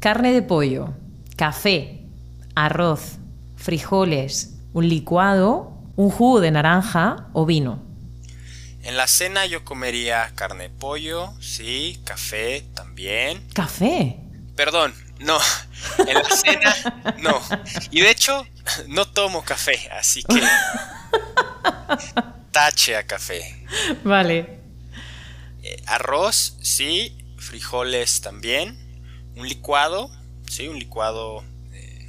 [SPEAKER 4] Carne de pollo, café, arroz, frijoles, un licuado, un jugo de naranja o vino.
[SPEAKER 5] En la cena yo comería carne de pollo, sí, café también.
[SPEAKER 4] ¿Café?
[SPEAKER 5] Perdón, no. En la cena no. Y de hecho no tomo café, así que tache a café.
[SPEAKER 4] Vale.
[SPEAKER 5] Eh, arroz, sí. Frijoles también. Un licuado, sí, un licuado eh,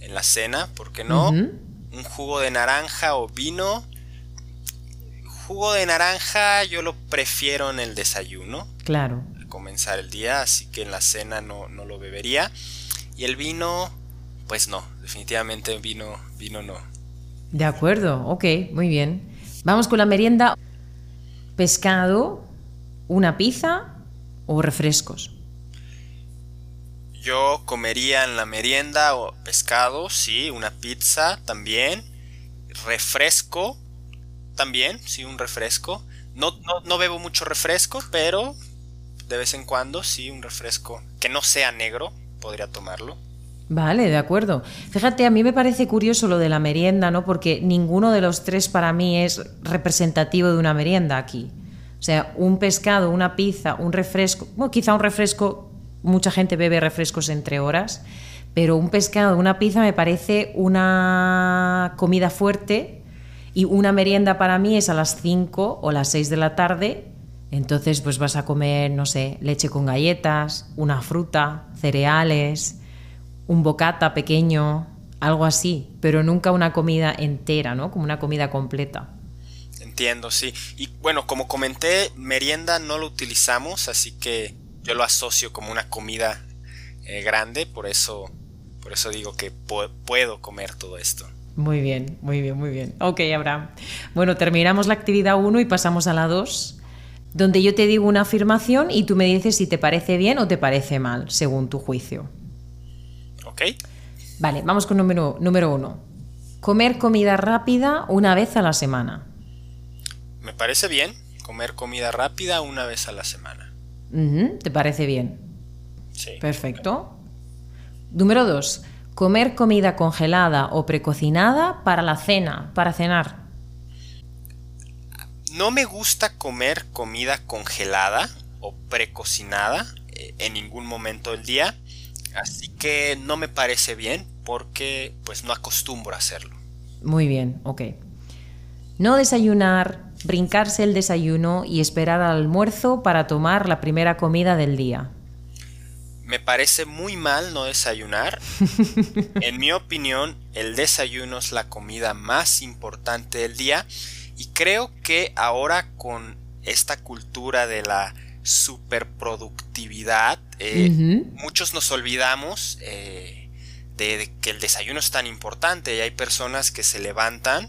[SPEAKER 5] en la cena, ¿por qué no? Un jugo de naranja o vino. Jugo de naranja yo lo prefiero en el desayuno,
[SPEAKER 4] Claro.
[SPEAKER 5] Comenzar el día, así que en la cena no, no lo bebería. Y el vino, pues no, definitivamente vino, vino no.
[SPEAKER 4] De acuerdo, ok, muy bien. Vamos con la merienda. Pescado, una pizza o refrescos.
[SPEAKER 5] Yo comería en la merienda o pescado, sí, una pizza también, refresco también, sí, un refresco. No, no, no bebo mucho refresco, pero de vez en cuando sí, un refresco que no sea negro, podría tomarlo.
[SPEAKER 4] Vale, de acuerdo. Fíjate, a mí me parece curioso lo de la merienda, ¿no? Porque ninguno de los tres para mí es representativo de una merienda aquí. O sea, un pescado, una pizza, un refresco, bueno, quizá un refresco, mucha gente bebe refrescos entre horas, pero un pescado, una pizza me parece una comida fuerte y una merienda para mí es a las 5 o las 6 de la tarde. Entonces, pues vas a comer, no sé, leche con galletas, una fruta, cereales, un bocata pequeño, algo así, pero nunca una comida entera, ¿no? Como una comida completa.
[SPEAKER 5] Entiendo, sí. Y bueno, como comenté, merienda no lo utilizamos, así que yo lo asocio como una comida eh, grande, por eso, por eso digo que pu- puedo comer todo esto.
[SPEAKER 4] Muy bien, muy bien, muy bien. Ok, Abraham. Bueno, terminamos la actividad 1 y pasamos a la 2, donde yo te digo una afirmación y tú me dices si te parece bien o te parece mal, según tu juicio.
[SPEAKER 5] ¿Ok?
[SPEAKER 4] Vale, vamos con número, número 1. Comer comida rápida una vez a la semana.
[SPEAKER 5] Me parece bien comer comida rápida una vez a la semana.
[SPEAKER 4] ¿Te parece bien?
[SPEAKER 5] Sí.
[SPEAKER 4] Perfecto. Número 2. Comer comida congelada o precocinada para la cena, para cenar.
[SPEAKER 5] No me gusta comer comida congelada o precocinada eh, en ningún momento del día, así que no me parece bien porque pues no acostumbro a hacerlo.
[SPEAKER 4] Muy bien, ok. No desayunar, brincarse el desayuno y esperar al almuerzo para tomar la primera comida del día.
[SPEAKER 5] Me parece muy mal no desayunar. En mi opinión, el desayuno es la comida más importante del día y creo que ahora con esta cultura de la superproductividad, eh, muchos nos olvidamos eh, de, de que el desayuno es tan importante y hay personas que se levantan,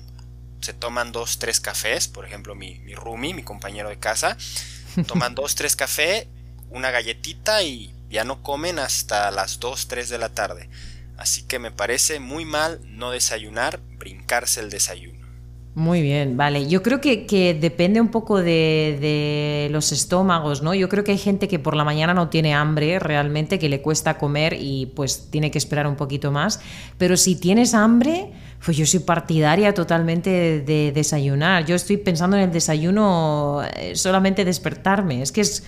[SPEAKER 5] se toman dos, tres cafés, por ejemplo mi, mi roomie, mi compañero de casa, toman dos, tres cafés, una galletita y ya no comen hasta las 2, 3 de la tarde. Así que me parece muy mal no desayunar, brincarse el desayuno.
[SPEAKER 4] Muy bien, vale. Yo creo que, depende un poco de, los estómagos, ¿no? Yo creo que hay gente que por la mañana no tiene hambre realmente, que le cuesta comer y pues tiene que esperar un poquito más. Pero si tienes hambre, pues yo soy partidaria totalmente de, de desayunar. Yo estoy pensando en el desayuno eh, solamente despertarme. Es que es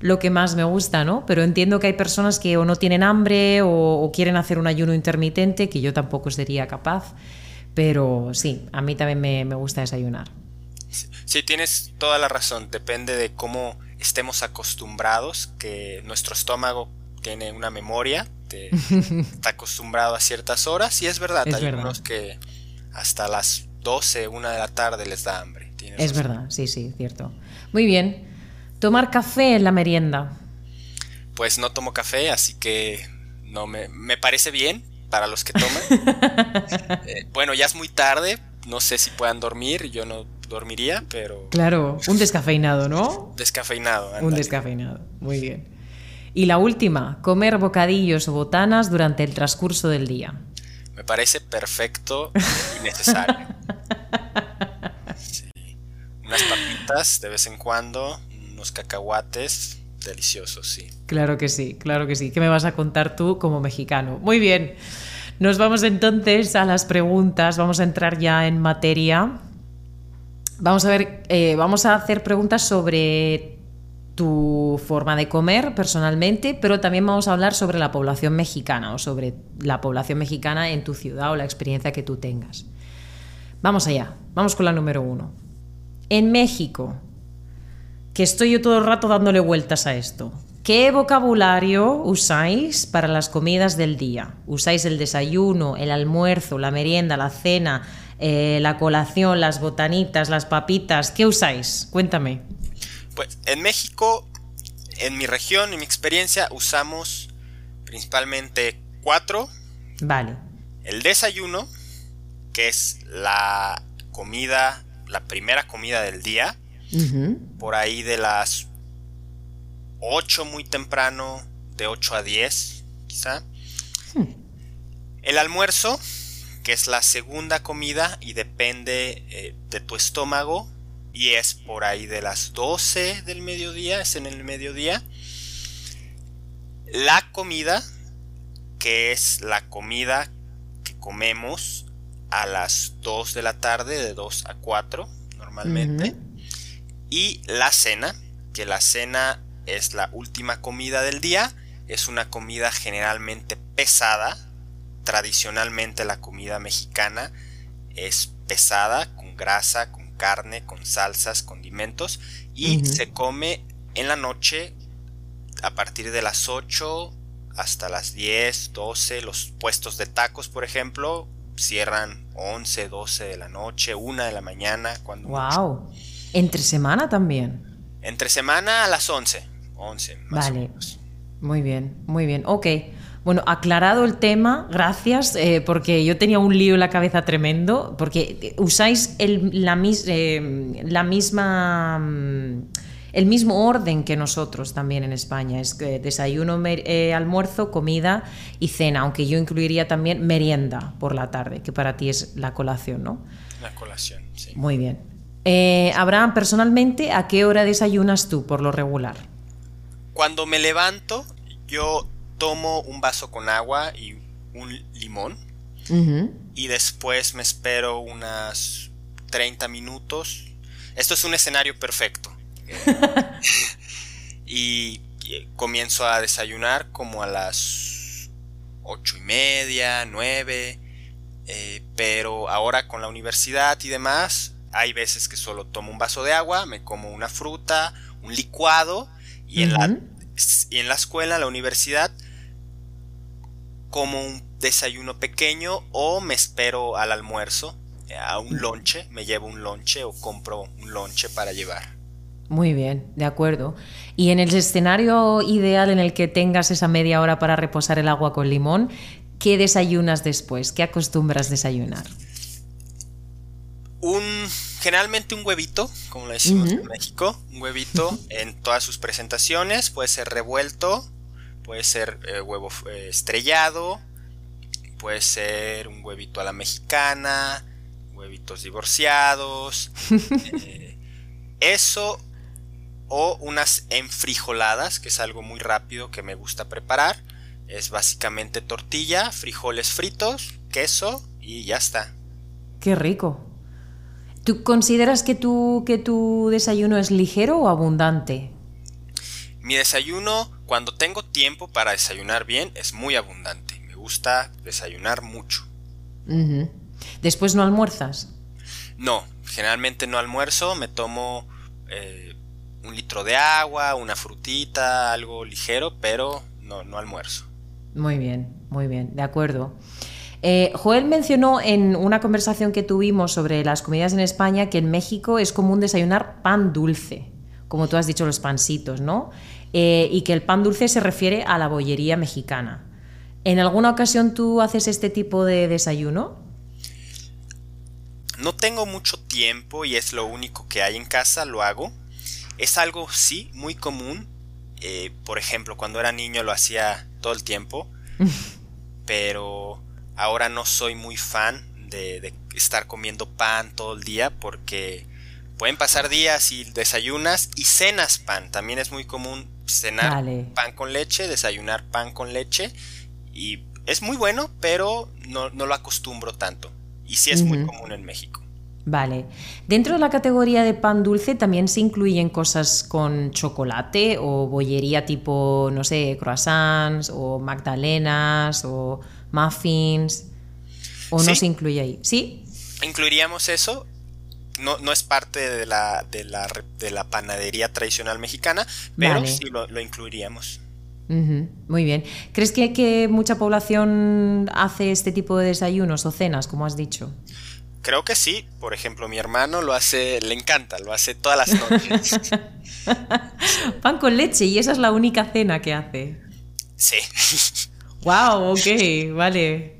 [SPEAKER 4] lo que más me gusta, ¿no? Pero entiendo que hay personas que o no tienen hambre o, o quieren hacer un ayuno intermitente, que yo tampoco sería capaz. Pero sí, a mí también me, me gusta desayunar.
[SPEAKER 5] Sí, tienes toda la razón. Depende de cómo estemos acostumbrados, que nuestro estómago tiene una memoria, te- está acostumbrado a ciertas horas y es verdad,
[SPEAKER 4] Es
[SPEAKER 5] hay
[SPEAKER 4] verdad.
[SPEAKER 5] algunos que hasta las 12, 1 de la tarde les da hambre. tienes
[SPEAKER 4] Es
[SPEAKER 5] razón.
[SPEAKER 4] verdad, sí, sí, cierto. Muy bien. Tomar café en la merienda.
[SPEAKER 5] Pues no tomo café, así que no me, me parece bien para los que toman. Eh, bueno, ya es muy tarde, no sé si puedan dormir, yo no dormiría, pero
[SPEAKER 4] Claro, un descafeinado, ¿no?
[SPEAKER 5] descafeinado.
[SPEAKER 4] Un descafeinado. Muy bien. Y la última, comer bocadillos o botanas durante el transcurso del día.
[SPEAKER 5] Me parece perfecto y necesario. Sí. Unas papitas de vez en cuando, unos cacahuates, deliciosos, sí.
[SPEAKER 4] Claro que sí, claro que sí. ¿Qué me vas a contar tú como mexicano? Muy bien. Nos vamos entonces a las preguntas, vamos a entrar ya en materia. Vamos a ver, eh, vamos a hacer preguntas sobre tu forma de comer personalmente, pero también vamos a hablar sobre la población mexicana o sobre la población mexicana en tu ciudad o la experiencia que tú tengas. Vamos allá, vamos con la número uno. En México, que estoy yo todo el rato dándole vueltas a esto, ¿qué vocabulario usáis para las comidas del día? ¿Usáis el desayuno, el almuerzo, la merienda, la cena, eh, la colación, las botanitas, las papitas? ¿Qué usáis? Cuéntame.
[SPEAKER 5] Pues en México, en mi región, en mi experiencia, usamos principalmente cuatro.
[SPEAKER 4] Vale.
[SPEAKER 5] El desayuno, que es la comida, la primera comida del día, por ahí de las 8 muy temprano, de 8 a 10 quizá. Hmm. El almuerzo, que es la segunda comida y depende eh, de tu estómago, y es por ahí de las 12 del mediodía, es en el mediodía. La comida, que es la comida que comemos a las 2 de la tarde, de 2 a 4 normalmente. Y la cena, que la cena es la última comida del día, es una comida generalmente pesada. Tradicionalmente la comida mexicana es pesada, con grasa, con carne, con salsas, condimentos y se come en la noche a partir de las 8 hasta las 10, 12, los puestos de tacos, por ejemplo, cierran 11, 12 de la noche, 1 de la mañana. Cuando
[SPEAKER 4] ¡Wow! ¿Entre semana también?
[SPEAKER 5] Entre semana a las 11, 11 más vale.
[SPEAKER 4] Muy bien, muy bien. Ok. Bueno, aclarado el tema, gracias, eh, porque yo tenía un lío en la cabeza tremendo, porque usáis el, la, eh, la, misma... Mm, el mismo orden que nosotros también en España, es desayuno, eh, almuerzo, comida y cena, aunque yo incluiría también merienda por la tarde, que para ti es la colación, ¿no?
[SPEAKER 5] La colación, sí.
[SPEAKER 4] Muy bien. Abraham, personalmente, ¿a qué hora desayunas tú por lo regular?
[SPEAKER 5] Cuando me levanto, yo tomo un vaso con agua y un limón. Y después me espero unas 30 minutos. Esto es un escenario perfecto. y, comienzo a desayunar como a las ocho y media, nueve. Eh, pero ahora con la universidad y demás, hay veces que solo tomo un vaso de agua, me como una fruta, un licuado. Y, en, la, y en la escuela, la universidad, como un desayuno pequeño o me espero al almuerzo, a un lonche, me llevo un lonche o compro un lonche para llevar.
[SPEAKER 4] Muy bien, de acuerdo. Y en el escenario ideal en el que tengas esa media hora para reposar el agua con limón, ¿qué desayunas después? ¿Qué acostumbras desayunar?
[SPEAKER 5] Un, generalmente un huevito, como lo decimos en México, un huevito en todas sus presentaciones, puede ser revuelto, Puede ser eh, huevo eh, estrellado, puede ser un huevito a la mexicana, huevitos divorciados, eh, eso o unas enfrijoladas, que es algo muy rápido que me gusta preparar. Es básicamente tortilla, frijoles fritos, queso y ya está.
[SPEAKER 4] Qué rico. ¿Tú consideras que tu, que tu desayuno es ligero o abundante?
[SPEAKER 5] Mi desayuno cuando tengo tiempo para desayunar bien, es muy abundante. Me gusta desayunar mucho.
[SPEAKER 4] ¿Después no almuerzas?
[SPEAKER 5] No, generalmente no almuerzo. Me tomo eh, un litro de agua, una frutita, algo ligero, pero no, no almuerzo.
[SPEAKER 4] Muy bien, muy bien, de acuerdo. Eh, Joel mencionó en una conversación que tuvimos sobre las comidas en España que en México es común desayunar pan dulce, como tú has dicho, los pansitos, ¿no? Eh, y que el pan dulce se refiere a la bollería mexicana. ¿En alguna ocasión tú haces este tipo de desayuno?
[SPEAKER 5] No tengo mucho tiempo y es lo único que hay en casa, lo hago. Es algo, sí, muy común. Eh, por ejemplo, cuando era niño lo hacía todo el tiempo. pero ahora no soy muy fan de estar comiendo pan todo el día porque pueden pasar días y desayunas y cenas pan. También es muy común cenar pan con leche, desayunar pan con leche y es muy bueno, pero no, no lo acostumbro tanto. Y sí es muy común en México.
[SPEAKER 4] Vale. Dentro de la categoría de pan dulce también se incluyen cosas con chocolate o bollería tipo, no sé, croissants o magdalenas o muffins. ¿O no se incluye ahí? ¿Sí?
[SPEAKER 5] Incluiríamos eso. No, no es parte de la, de, la, de la panadería tradicional mexicana, pero sí lo, incluiríamos.
[SPEAKER 4] Muy bien. ¿Crees que, que mucha población hace este tipo de desayunos o cenas, como has dicho?
[SPEAKER 5] Creo que sí. Por ejemplo, mi hermano lo hace, le encanta, lo hace todas las noches.
[SPEAKER 4] Pan con leche y esa es la única cena que hace.
[SPEAKER 5] Sí.
[SPEAKER 4] Wow, ok, vale.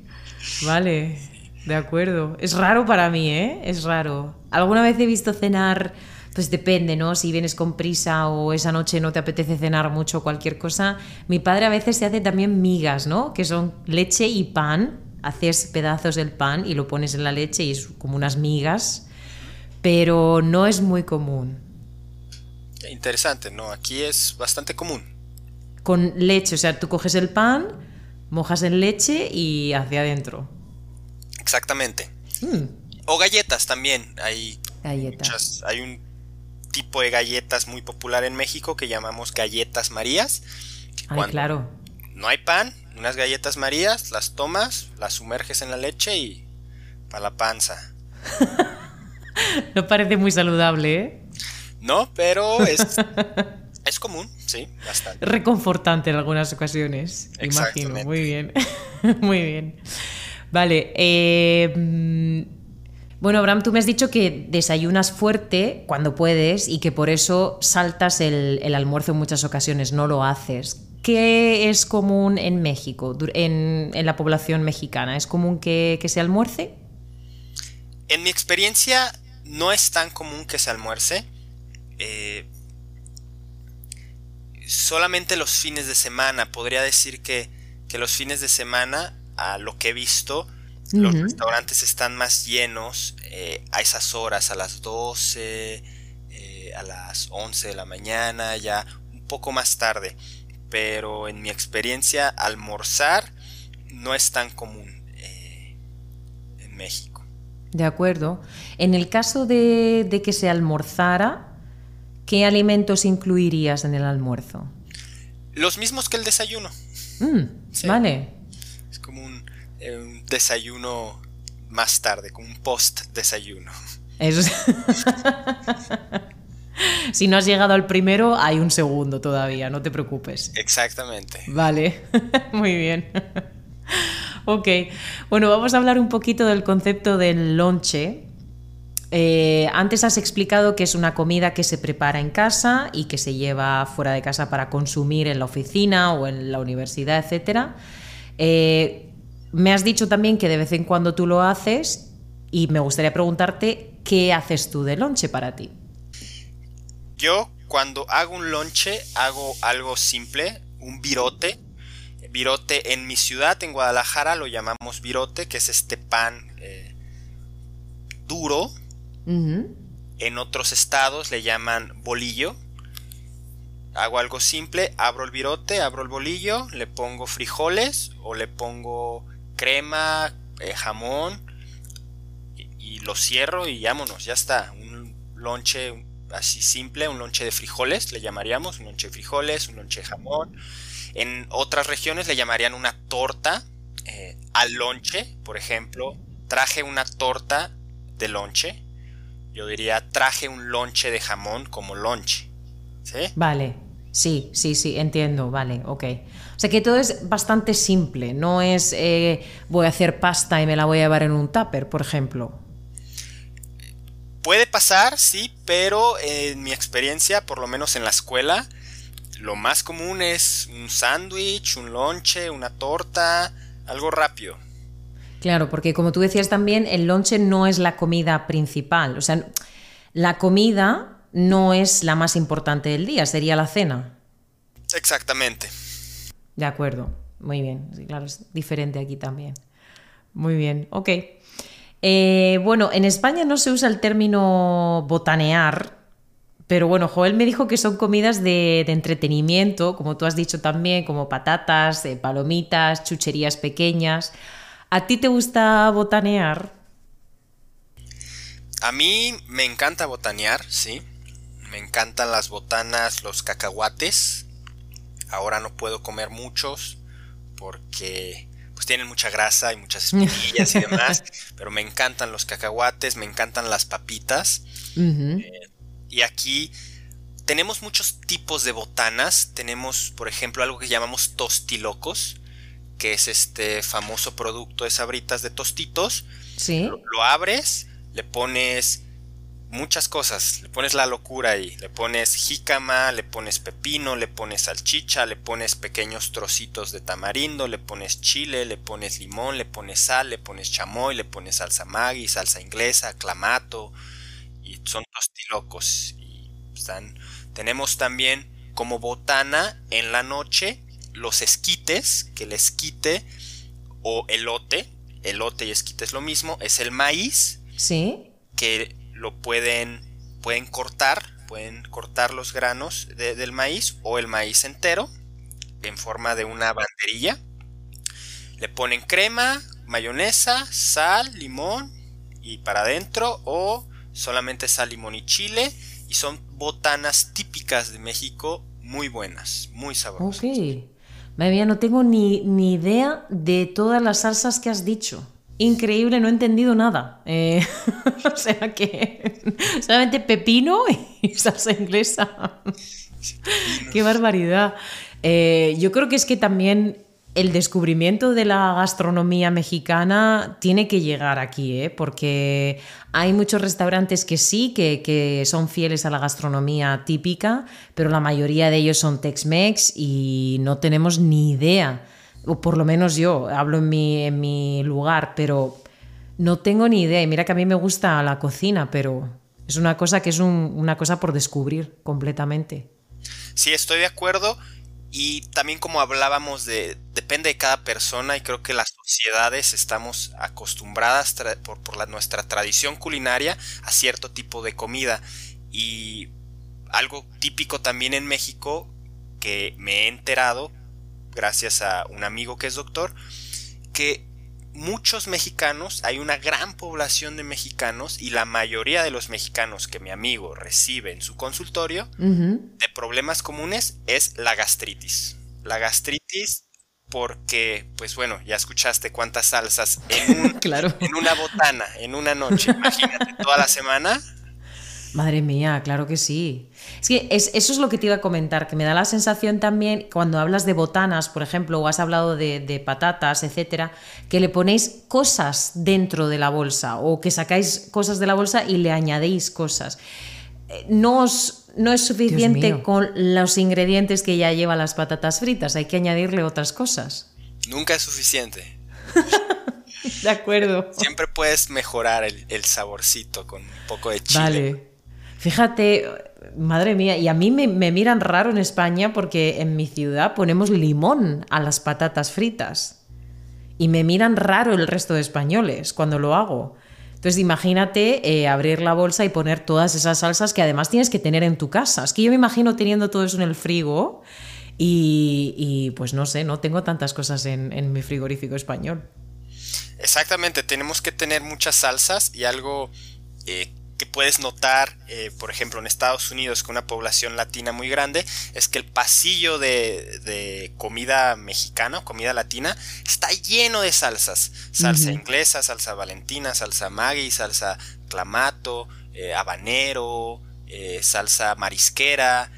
[SPEAKER 4] Vale, de acuerdo. Es raro para mí, ¿eh? Es raro. Alguna vez he visto cenar, pues depende, ¿no? Si vienes con prisa o esa noche no te apetece cenar mucho o cualquier cosa. Mi padre a veces se hace también migas, ¿no? Que son leche y pan haces pedazos del pan y lo pones en la leche y es como unas migas, pero no es muy común.
[SPEAKER 5] Interesante, ¿no? Aquí es bastante común.
[SPEAKER 4] Con leche, o sea, tú coges el pan, mojas en leche y hacia adentro.
[SPEAKER 5] Exactamente. Mm. O galletas también. Hay galletas. hay un tipo de galletas muy popular en México que llamamos galletas marías.
[SPEAKER 4] Ay, claro.
[SPEAKER 5] No hay pan, unas galletas marías, las tomas, las sumerges en la leche y para la panza.
[SPEAKER 4] no parece muy saludable, ¿eh?
[SPEAKER 5] No, pero es, es común, sí, bastante.
[SPEAKER 4] Reconfortante en algunas ocasiones, imagino. Muy bien, muy bien. Vale, eh, mm, bueno, Abraham, tú me has dicho que desayunas fuerte cuando puedes y que por eso saltas el, el almuerzo en muchas ocasiones, no lo haces. ¿Qué es común en México, en, la población mexicana? ¿Es común que, se almuerce?
[SPEAKER 5] En mi experiencia no es tan común que se almuerce. Eh, solamente los fines de semana. Podría decir que, los fines de semana, a lo que he visto, los restaurantes están más llenos eh, a esas horas, a las 12, eh, a las 11 de la mañana, ya un poco más tarde pero en mi experiencia almorzar no es tan común eh, en México.
[SPEAKER 4] De acuerdo. En el caso de, que se almorzara, ¿qué alimentos incluirías en el almuerzo?
[SPEAKER 5] Los mismos que el desayuno.
[SPEAKER 4] Mm, vale.
[SPEAKER 5] Es como un, eh, un, desayuno más tarde, como un post desayuno.
[SPEAKER 4] Eso si no has llegado al primero, hay un segundo todavía, no te preocupes.
[SPEAKER 5] Exactamente.
[SPEAKER 4] Vale, muy bien. ok, bueno, vamos a hablar un poquito del concepto del lonche. Eh, antes has explicado que es una comida que se prepara en casa y que se lleva fuera de casa para consumir en la oficina o en la universidad, etc. Eh, me has dicho también que de vez en cuando tú lo haces y me gustaría preguntarte qué haces tú de lonche para ti.
[SPEAKER 5] Yo cuando hago un lonche hago algo simple, un virote. Virote en mi ciudad, en Guadalajara, lo llamamos virote, que es este pan eh, duro. En otros estados le llaman bolillo. Hago algo simple, abro el virote, abro el bolillo, le pongo frijoles o le pongo crema, eh, jamón y, lo cierro y vámonos, ya está. Un lonche así simple, un lonche de frijoles, le llamaríamos, un lonche de frijoles, un lonche de jamón. En otras regiones le llamarían una torta eh, al lonche, por ejemplo, traje una torta de lonche. Yo diría traje un lonche de jamón como lonche. ¿Sí?
[SPEAKER 4] Vale, sí, sí, sí, entiendo, vale, ok. O sea que todo es bastante simple, no es eh, voy a hacer pasta y me la voy a llevar en un tupper, por ejemplo.
[SPEAKER 5] Puede pasar, sí, pero en mi experiencia, por lo menos en la escuela, lo más común es un sándwich, un lonche, una torta, algo rápido.
[SPEAKER 4] Claro, porque como tú decías también, el lonche no es la comida principal. O sea, la comida no es la más importante del día, sería la cena.
[SPEAKER 5] Exactamente.
[SPEAKER 4] De acuerdo, muy bien. claro, es diferente aquí también. Muy bien, ok. Eh, bueno, en España no se usa el término botanear, pero bueno, Joel me dijo que son comidas de, entretenimiento, como tú has dicho también, como patatas, eh, palomitas, chucherías pequeñas. ¿A ti te gusta botanear?
[SPEAKER 5] A mí me encanta botanear, sí. Me encantan las botanas, los cacahuates. Ahora no puedo comer muchos porque pues tienen mucha grasa y muchas espinillas y demás. pero me encantan los cacahuates, me encantan las papitas. Y aquí tenemos muchos tipos de botanas. Tenemos, por ejemplo, algo que llamamos tostilocos, que es este famoso producto de sabritas de tostitos.
[SPEAKER 4] Sí.
[SPEAKER 5] Lo, abres, le pones muchas cosas. Le pones la locura ahí. Le pones jícama, le pones pepino, le pones salchicha, le pones pequeños trocitos de tamarindo, le pones chile, le pones limón, le pones sal, le pones chamoy, le pones salsa maggi, salsa inglesa, clamato, y son tostilocos. Y están, tenemos también como botana en la noche los esquites, que el esquite o elote, elote y esquite es lo mismo, es el maíz.
[SPEAKER 4] Sí.
[SPEAKER 5] Que lo pueden, pueden cortar, pueden cortar los granos del maíz o el maíz entero en forma de una banderilla. Le ponen crema, mayonesa, sal, limón y para adentro o solamente sal, limón y chile. Y son botanas típicas de México muy buenas, muy sabrosas.
[SPEAKER 4] Madre no tengo ni, ni, idea de todas las salsas que has dicho. Increíble, no he entendido nada. Eh, o sea que solamente pepino y salsa inglesa. Qué barbaridad. Eh, yo creo que es que también el descubrimiento de la gastronomía mexicana tiene que llegar aquí, ¿eh? porque hay muchos restaurantes que sí, que, son fieles a la gastronomía típica, pero la mayoría de ellos son Tex-Mex y no tenemos ni idea, o por lo menos yo hablo en mi, en mi lugar, pero no tengo ni idea. Y mira que a mí me gusta la cocina, pero es una cosa que es una cosa por descubrir completamente.
[SPEAKER 5] Sí, estoy de acuerdo. Y también como hablábamos de, depende de cada persona y creo que las sociedades estamos acostumbradas por, por nuestra tradición culinaria a cierto tipo de comida. Y algo típico también en México que me he enterado gracias a un amigo que es doctor, que muchos mexicanos, hay una gran población de mexicanos y la mayoría de los mexicanos que mi amigo recibe en su consultorio de problemas comunes es la gastritis. La gastritis porque, pues bueno, ya escuchaste cuántas salsas en,
[SPEAKER 4] claro.
[SPEAKER 5] en una botana, en una noche, imagínate, toda la semana.
[SPEAKER 4] Madre mía, claro que sí. Es que eso es lo que te iba a comentar, que me da la sensación también cuando hablas de botanas, por ejemplo, o has hablado de, patatas, etcétera, que le ponéis cosas dentro de la bolsa o que sacáis cosas de la bolsa y le añadéis cosas. Eh, no, no es suficiente con los ingredientes que ya llevan las patatas fritas, hay que añadirle otras cosas.
[SPEAKER 5] Nunca es suficiente.
[SPEAKER 4] de acuerdo.
[SPEAKER 5] Siempre puedes mejorar el, el, saborcito con un poco de chile.
[SPEAKER 4] Vale. Fíjate, madre mía, y a mí me, miran raro en España porque en mi ciudad ponemos limón a las patatas fritas. Y me miran raro el resto de españoles cuando lo hago. Entonces imagínate eh, abrir la bolsa y poner todas esas salsas que además tienes que tener en tu casa. Es que yo me imagino teniendo todo eso en el frigo y, pues no sé, no tengo tantas cosas en, mi frigorífico español.
[SPEAKER 5] Exactamente, tenemos que tener muchas salsas y algo eh, que puedes notar, eh, por ejemplo, en Estados Unidos, con una población latina muy grande, es que el pasillo de, comida mexicana, comida latina, está lleno de salsas. Salsa inglesa, salsa valentina, salsa maggi, salsa clamato, eh, habanero, eh, salsa marisquera.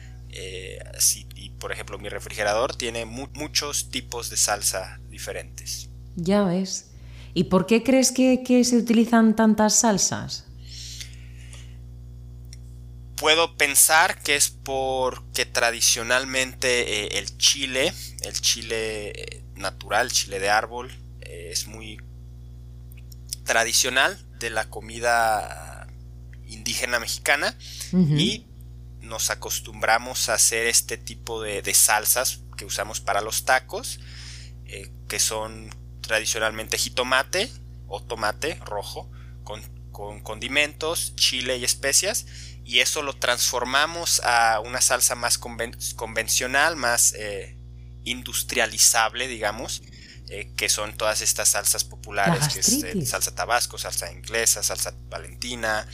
[SPEAKER 5] y, por ejemplo, mi refrigerador tiene muchos tipos de salsa diferentes.
[SPEAKER 4] Ya ves. ¿Y por qué crees que se utilizan tantas salsas?
[SPEAKER 5] Puedo pensar que es porque tradicionalmente eh, el chile, el chile eh, natural, chile de árbol, eh, es muy tradicional de la comida indígena mexicana y nos acostumbramos a hacer este tipo de, de salsas que usamos para los tacos, que son tradicionalmente jitomate o tomate rojo con con condimentos, chile y especias y eso lo transformamos a una salsa más convencional, más eh, industrializable, digamos, eh, que son todas estas salsas populares, que es eh, salsa tabasco, salsa inglesa, salsa valentina.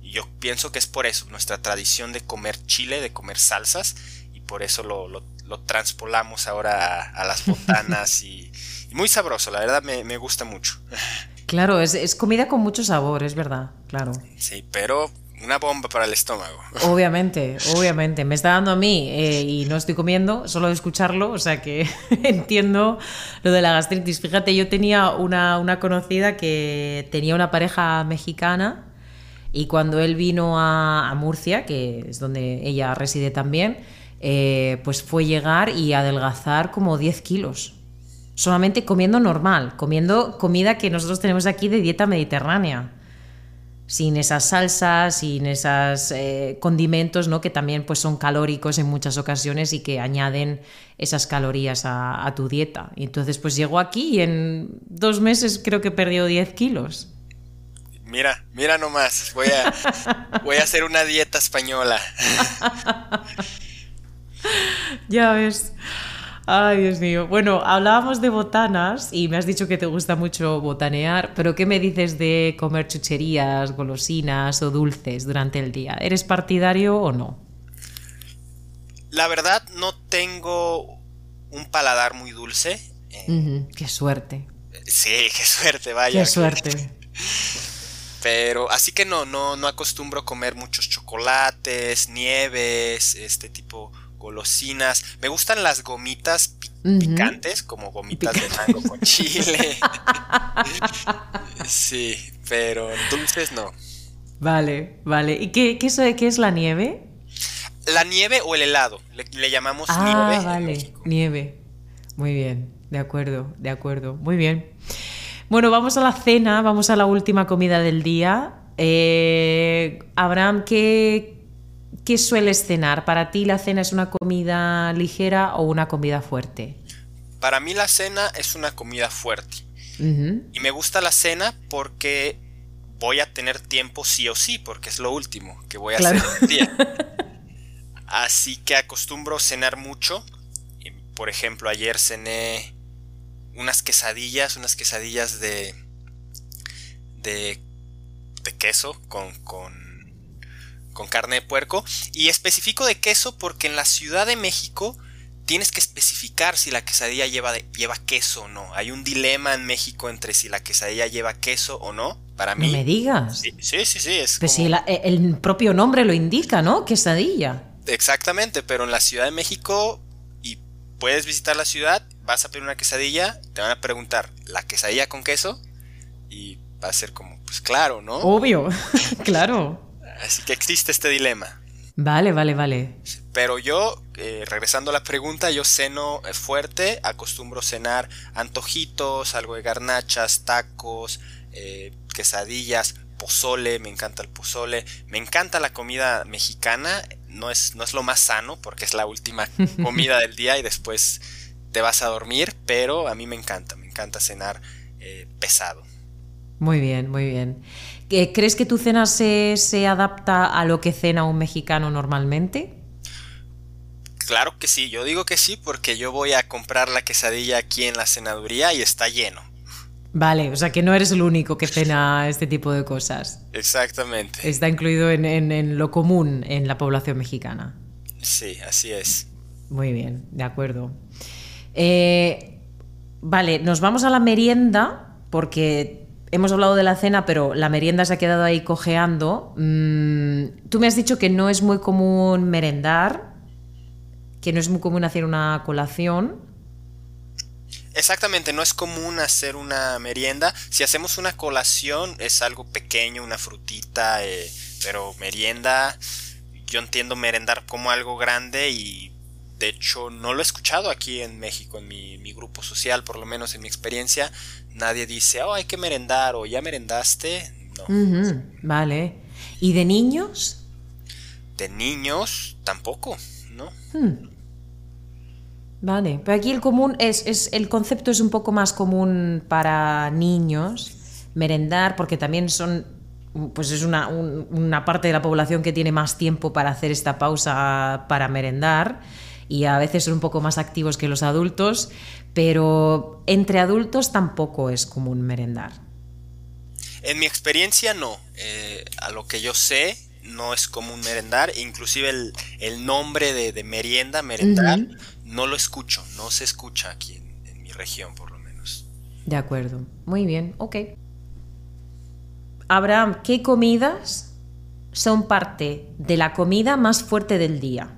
[SPEAKER 5] y yo pienso que es por eso, nuestra tradición de comer chile, de comer salsas, y por eso lo, lo, transpolamos ahora a, las botanas y, muy sabroso, la verdad me, me gusta mucho.
[SPEAKER 4] Claro, es, es, comida con mucho sabor, es verdad, claro.
[SPEAKER 5] Sí, pero una bomba para el estómago.
[SPEAKER 4] Obviamente, obviamente. Me está dando a mí eh, y no estoy comiendo, solo de escucharlo, o sea que entiendo lo de la gastritis. Fíjate, yo tenía una, una conocida que tenía una pareja mexicana y cuando él vino a, Murcia, que es donde ella reside también, eh, pues fue llegar y adelgazar como 10 kilos. Solamente comiendo normal, comiendo comida que nosotros tenemos aquí de dieta mediterránea sin esas salsas, sin esos eh, condimentos, ¿no? que también pues, son calóricos en muchas ocasiones y que añaden esas calorías a, tu dieta. Y entonces pues llegó aquí y en dos meses creo que perdió 10 kilos.
[SPEAKER 5] Mira, mira nomás, voy a, voy a hacer una dieta española.
[SPEAKER 4] ya ves. Ay, Dios mío. Bueno, hablábamos de botanas y me has dicho que te gusta mucho botanear, pero ¿qué me dices de comer chucherías, golosinas o dulces durante el día? ¿Eres partidario o no?
[SPEAKER 5] La verdad, no tengo un paladar muy dulce.
[SPEAKER 4] qué suerte.
[SPEAKER 5] Sí, qué suerte, vaya.
[SPEAKER 4] Qué suerte.
[SPEAKER 5] Pero así que no, no, no acostumbro comer muchos chocolates, nieves, este tipo golosinas. Me gustan las gomitas picantes, como gomitas de mango con chile. sí, pero dulces no.
[SPEAKER 4] Vale, vale. ¿Y qué, qué, es, qué es la nieve?
[SPEAKER 5] La nieve o el helado. Le, llamamos
[SPEAKER 4] ah,
[SPEAKER 5] nieve.
[SPEAKER 4] Vale, nieve. Muy bien, de acuerdo, de acuerdo. Muy bien. Bueno, vamos a la cena, vamos a la última comida del día. Eh, Abraham, ¿qué, ¿Qué sueles cenar? ¿Para ti la cena es una comida ligera o una comida fuerte?
[SPEAKER 5] Para mí la cena es una comida fuerte. Y me gusta la cena porque voy a tener tiempo sí o sí, porque es lo último que voy a hacer en el día. Así que acostumbro cenar mucho. Por ejemplo, ayer cené unas quesadillas, unas quesadillas de, de, de queso con, con con carne de puerco. Y especifico de queso porque en la Ciudad de México tienes que especificar si la quesadilla lleva, lleva queso o no. Hay un dilema en México entre si la quesadilla lleva queso o no. Para mí.
[SPEAKER 4] No me digas.
[SPEAKER 5] Sí, sí, sí. es
[SPEAKER 4] pues si e, el propio nombre lo indica, ¿no? Quesadilla.
[SPEAKER 5] Exactamente, pero en la Ciudad de México y puedes visitar la ciudad, vas a pedir una quesadilla, te van a preguntar, ¿la quesadilla con queso? Y va a ser como, pues claro, ¿no?
[SPEAKER 4] Obvio, claro.
[SPEAKER 5] Así que existe este dilema.
[SPEAKER 4] Vale, vale, vale.
[SPEAKER 5] Pero yo, eh, regresando a la pregunta, yo ceno eh, fuerte, acostumbro cenar antojitos, algo de garnachas, tacos, eh, quesadillas, pozole, me encanta el pozole, me encanta la comida mexicana, no es, no es lo más sano porque es la última comida del día y después te vas a dormir, pero a mí me encanta, me encanta cenar pesado.
[SPEAKER 4] Muy bien, muy bien. ¿Crees que tu cena se, adapta a lo que cena un mexicano normalmente?
[SPEAKER 5] Claro que sí, yo digo que sí porque yo voy a comprar la quesadilla aquí en la cenaduría y está lleno.
[SPEAKER 4] Vale, o sea que no eres el único que cena este tipo de cosas.
[SPEAKER 5] Exactamente.
[SPEAKER 4] Está incluido en, lo común en la población mexicana.
[SPEAKER 5] Sí, así es.
[SPEAKER 4] Muy bien, de acuerdo. Eh, vale, nos vamos a la merienda porque hemos hablado de la cena, pero la merienda se ha quedado ahí cojeando. Mm, tú me has dicho que no es muy común merendar, que no es muy común hacer una colación.
[SPEAKER 5] Exactamente, no es común hacer una merienda. Si hacemos una colación es algo pequeño, una frutita, eh, pero merienda, yo entiendo merendar como algo grande y de hecho no lo he escuchado aquí en México, en mi, mi grupo social, por lo menos en mi experiencia nadie dice, oh, hay que merendar o ya merendaste.
[SPEAKER 4] No. vale. ¿Y de niños?
[SPEAKER 5] De niños tampoco, ¿no?
[SPEAKER 4] Hmm. Vale, pero aquí el común es, es, el concepto es un poco más común para niños merendar, porque también son, pues es una, una parte de la población que tiene más tiempo para hacer esta pausa para merendar y a veces son un poco más activos que los adultos, pero entre adultos tampoco es común merendar.
[SPEAKER 5] En mi experiencia no, eh, a lo que yo sé no es común merendar, inclusive el, nombre de, merienda, merendar, no lo escucho, no se escucha aquí en, en mi región por lo menos.
[SPEAKER 4] De acuerdo, muy bien, ok. Abraham, ¿qué comidas son parte de la comida más fuerte del día?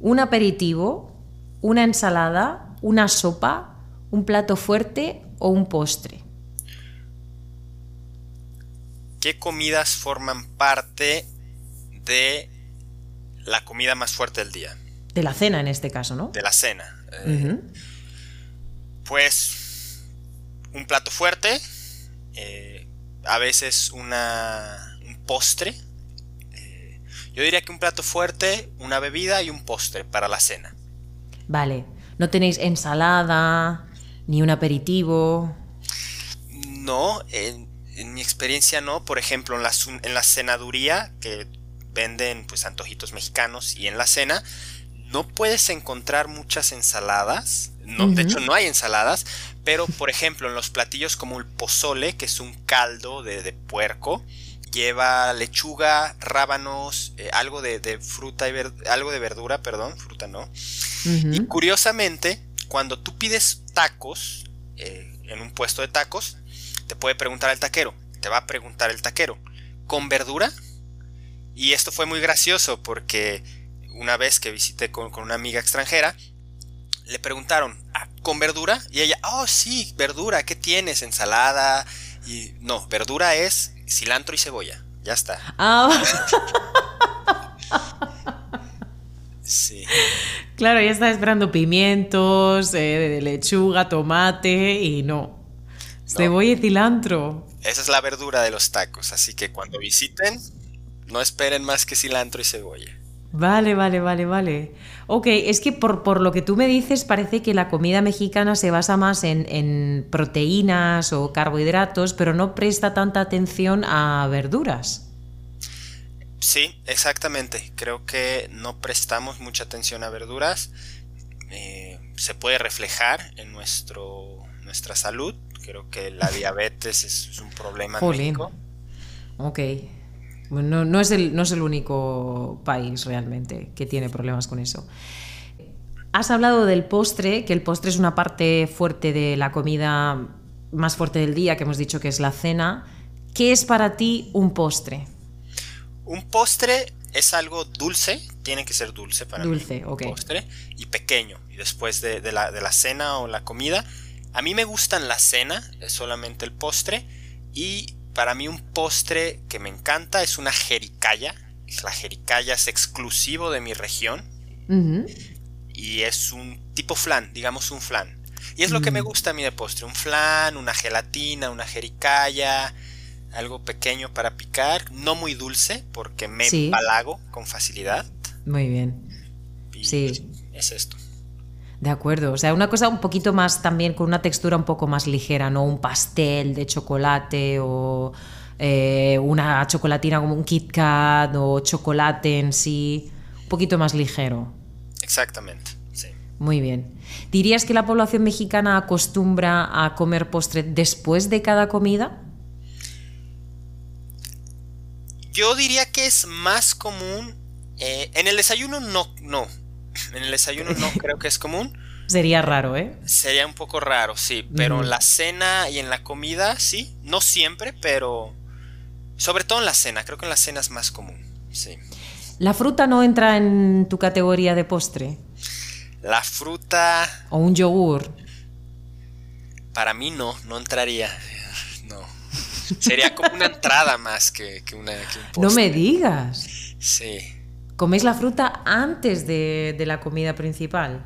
[SPEAKER 4] ¿Un aperitivo, una ensalada, una sopa, un plato fuerte o un postre?
[SPEAKER 5] ¿Qué comidas forman parte de la comida más fuerte del día?
[SPEAKER 4] De la cena en este caso, ¿no?
[SPEAKER 5] De la cena. Eh, pues un plato fuerte, eh, a veces una, un postre. Yo diría que un plato fuerte, una bebida y un postre para la cena.
[SPEAKER 4] Vale, no tenéis ensalada ni un aperitivo.
[SPEAKER 5] No, en, mi experiencia no. Por ejemplo, en la, en la cenaduría, que venden pues antojitos mexicanos y en la cena, no puedes encontrar muchas ensaladas. No, De hecho, no hay ensaladas, pero, por ejemplo, en los platillos como el pozole, que es un caldo de, puerco, lleva lechuga, rábanos, eh, algo de, fruta y algo de verdura, perdón, fruta no. Y curiosamente, cuando tú pides tacos eh, en un puesto de tacos, te puede preguntar el taquero, te va a preguntar el taquero, ¿con verdura? Y esto fue muy gracioso porque una vez que visité con una amiga extranjera, le preguntaron, ah, ¿con verdura? Y ella, oh sí, verdura, ¿qué tienes? Ensalada. Y no, verdura es cilantro y cebolla. Ya está. Ah.
[SPEAKER 4] sí. Claro, ya está esperando pimientos, eh, lechuga, tomate y no. Cebolla y cilantro.
[SPEAKER 5] Esa es la verdura de los tacos, así que cuando visiten, no esperen más que cilantro y cebolla.
[SPEAKER 4] Vale, vale, vale, vale. Ok, es que por, lo que tú me dices parece que la comida mexicana se basa más en, proteínas o carbohidratos, pero no presta tanta atención a verduras.
[SPEAKER 5] Sí, exactamente. Creo que no prestamos mucha atención a verduras. Eh, se puede reflejar en nuestro, nuestra salud. Creo que la diabetes es, un problema en México.
[SPEAKER 4] Ok. No, no, es el, no es el único país realmente que tiene problemas con eso. Has hablado del postre, que el postre es una parte fuerte de la comida más fuerte del día, que hemos dicho que es la cena. ¿Qué es para ti un postre?
[SPEAKER 5] Un postre es algo dulce, tiene que ser dulce para
[SPEAKER 4] dulce,
[SPEAKER 5] mí. Un postre y pequeño. Y después de, la, de la cena o la comida, a mí me gustan la cena, es solamente el postre. Y para mí un postre que me encanta es una jericaya. La jericaya es exclusivo de mi región. Y es un tipo flan, digamos un flan. Y es lo que me mm. gusta a mí de postre. Un flan, una gelatina, una jericaya. Algo pequeño para picar. No muy dulce porque me empalago con facilidad.
[SPEAKER 4] Muy bien.
[SPEAKER 5] sí. es esto.
[SPEAKER 4] De acuerdo, o sea, una cosa un poquito más también con una textura un poco más ligera, ¿no? Un pastel de chocolate o eh, una chocolatina como un Kit Kat o chocolate en sí, un poquito más ligero.
[SPEAKER 5] Exactamente, sí.
[SPEAKER 4] Muy bien. ¿Dirías que la población mexicana acostumbra a comer postre después de cada comida?
[SPEAKER 5] Yo diría que es más común. Eh, en el desayuno no, no. En el desayuno no creo que es común.
[SPEAKER 4] Sería raro, ¿eh?
[SPEAKER 5] Sería un poco raro, sí. Pero en la cena y en la comida, sí. No siempre, pero. Sobre todo en la cena. Creo que en la cena es más común. Sí.
[SPEAKER 4] ¿La fruta no entra en tu categoría de postre?
[SPEAKER 5] La fruta.
[SPEAKER 4] ¿O un yogur?
[SPEAKER 5] Para mí no, no entraría. No. Sería como una entrada más que, una, que un postre.
[SPEAKER 4] No me digas.
[SPEAKER 5] Sí.
[SPEAKER 4] ¿Coméis la fruta antes de, la comida principal?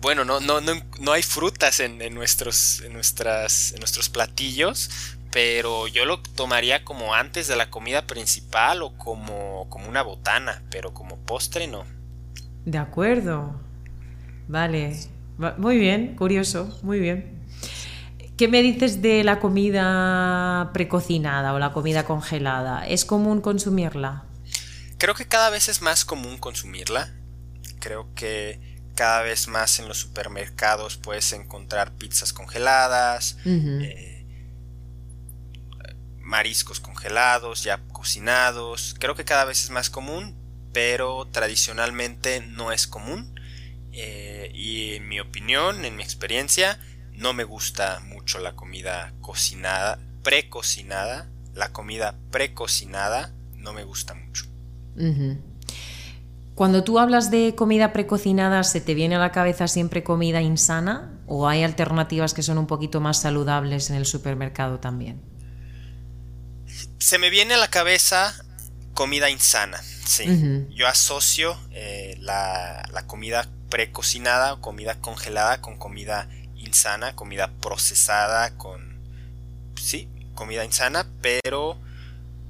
[SPEAKER 5] Bueno, no, no, no, hay frutas en, nuestros, en, nuestras, en nuestros platillos, pero yo lo tomaría como antes de la comida principal o como, como una botana, pero como postre no.
[SPEAKER 4] De acuerdo. Vale. Muy bien, curioso, muy bien. ¿Qué me dices de la comida precocinada o la comida congelada? ¿Es común consumirla?
[SPEAKER 5] Creo que cada vez es más común consumirla. Creo que cada vez más en los supermercados puedes encontrar pizzas congeladas, eh, mariscos congelados, ya cocinados. Creo que cada vez es más común, pero tradicionalmente no es común. Eh, y en mi opinión, en mi experiencia, no me gusta mucho la comida cocinada, precocinada. La comida precocinada no me gusta mucho.
[SPEAKER 4] Cuando tú hablas de comida precocinada, ¿se te viene a la cabeza siempre comida insana? ¿O hay alternativas que son un poquito más saludables en el supermercado también?
[SPEAKER 5] Se me viene a la cabeza comida insana, sí. Yo asocio eh, la, la, comida precocinada o comida congelada con comida insana, comida procesada, con... Sí, comida insana, pero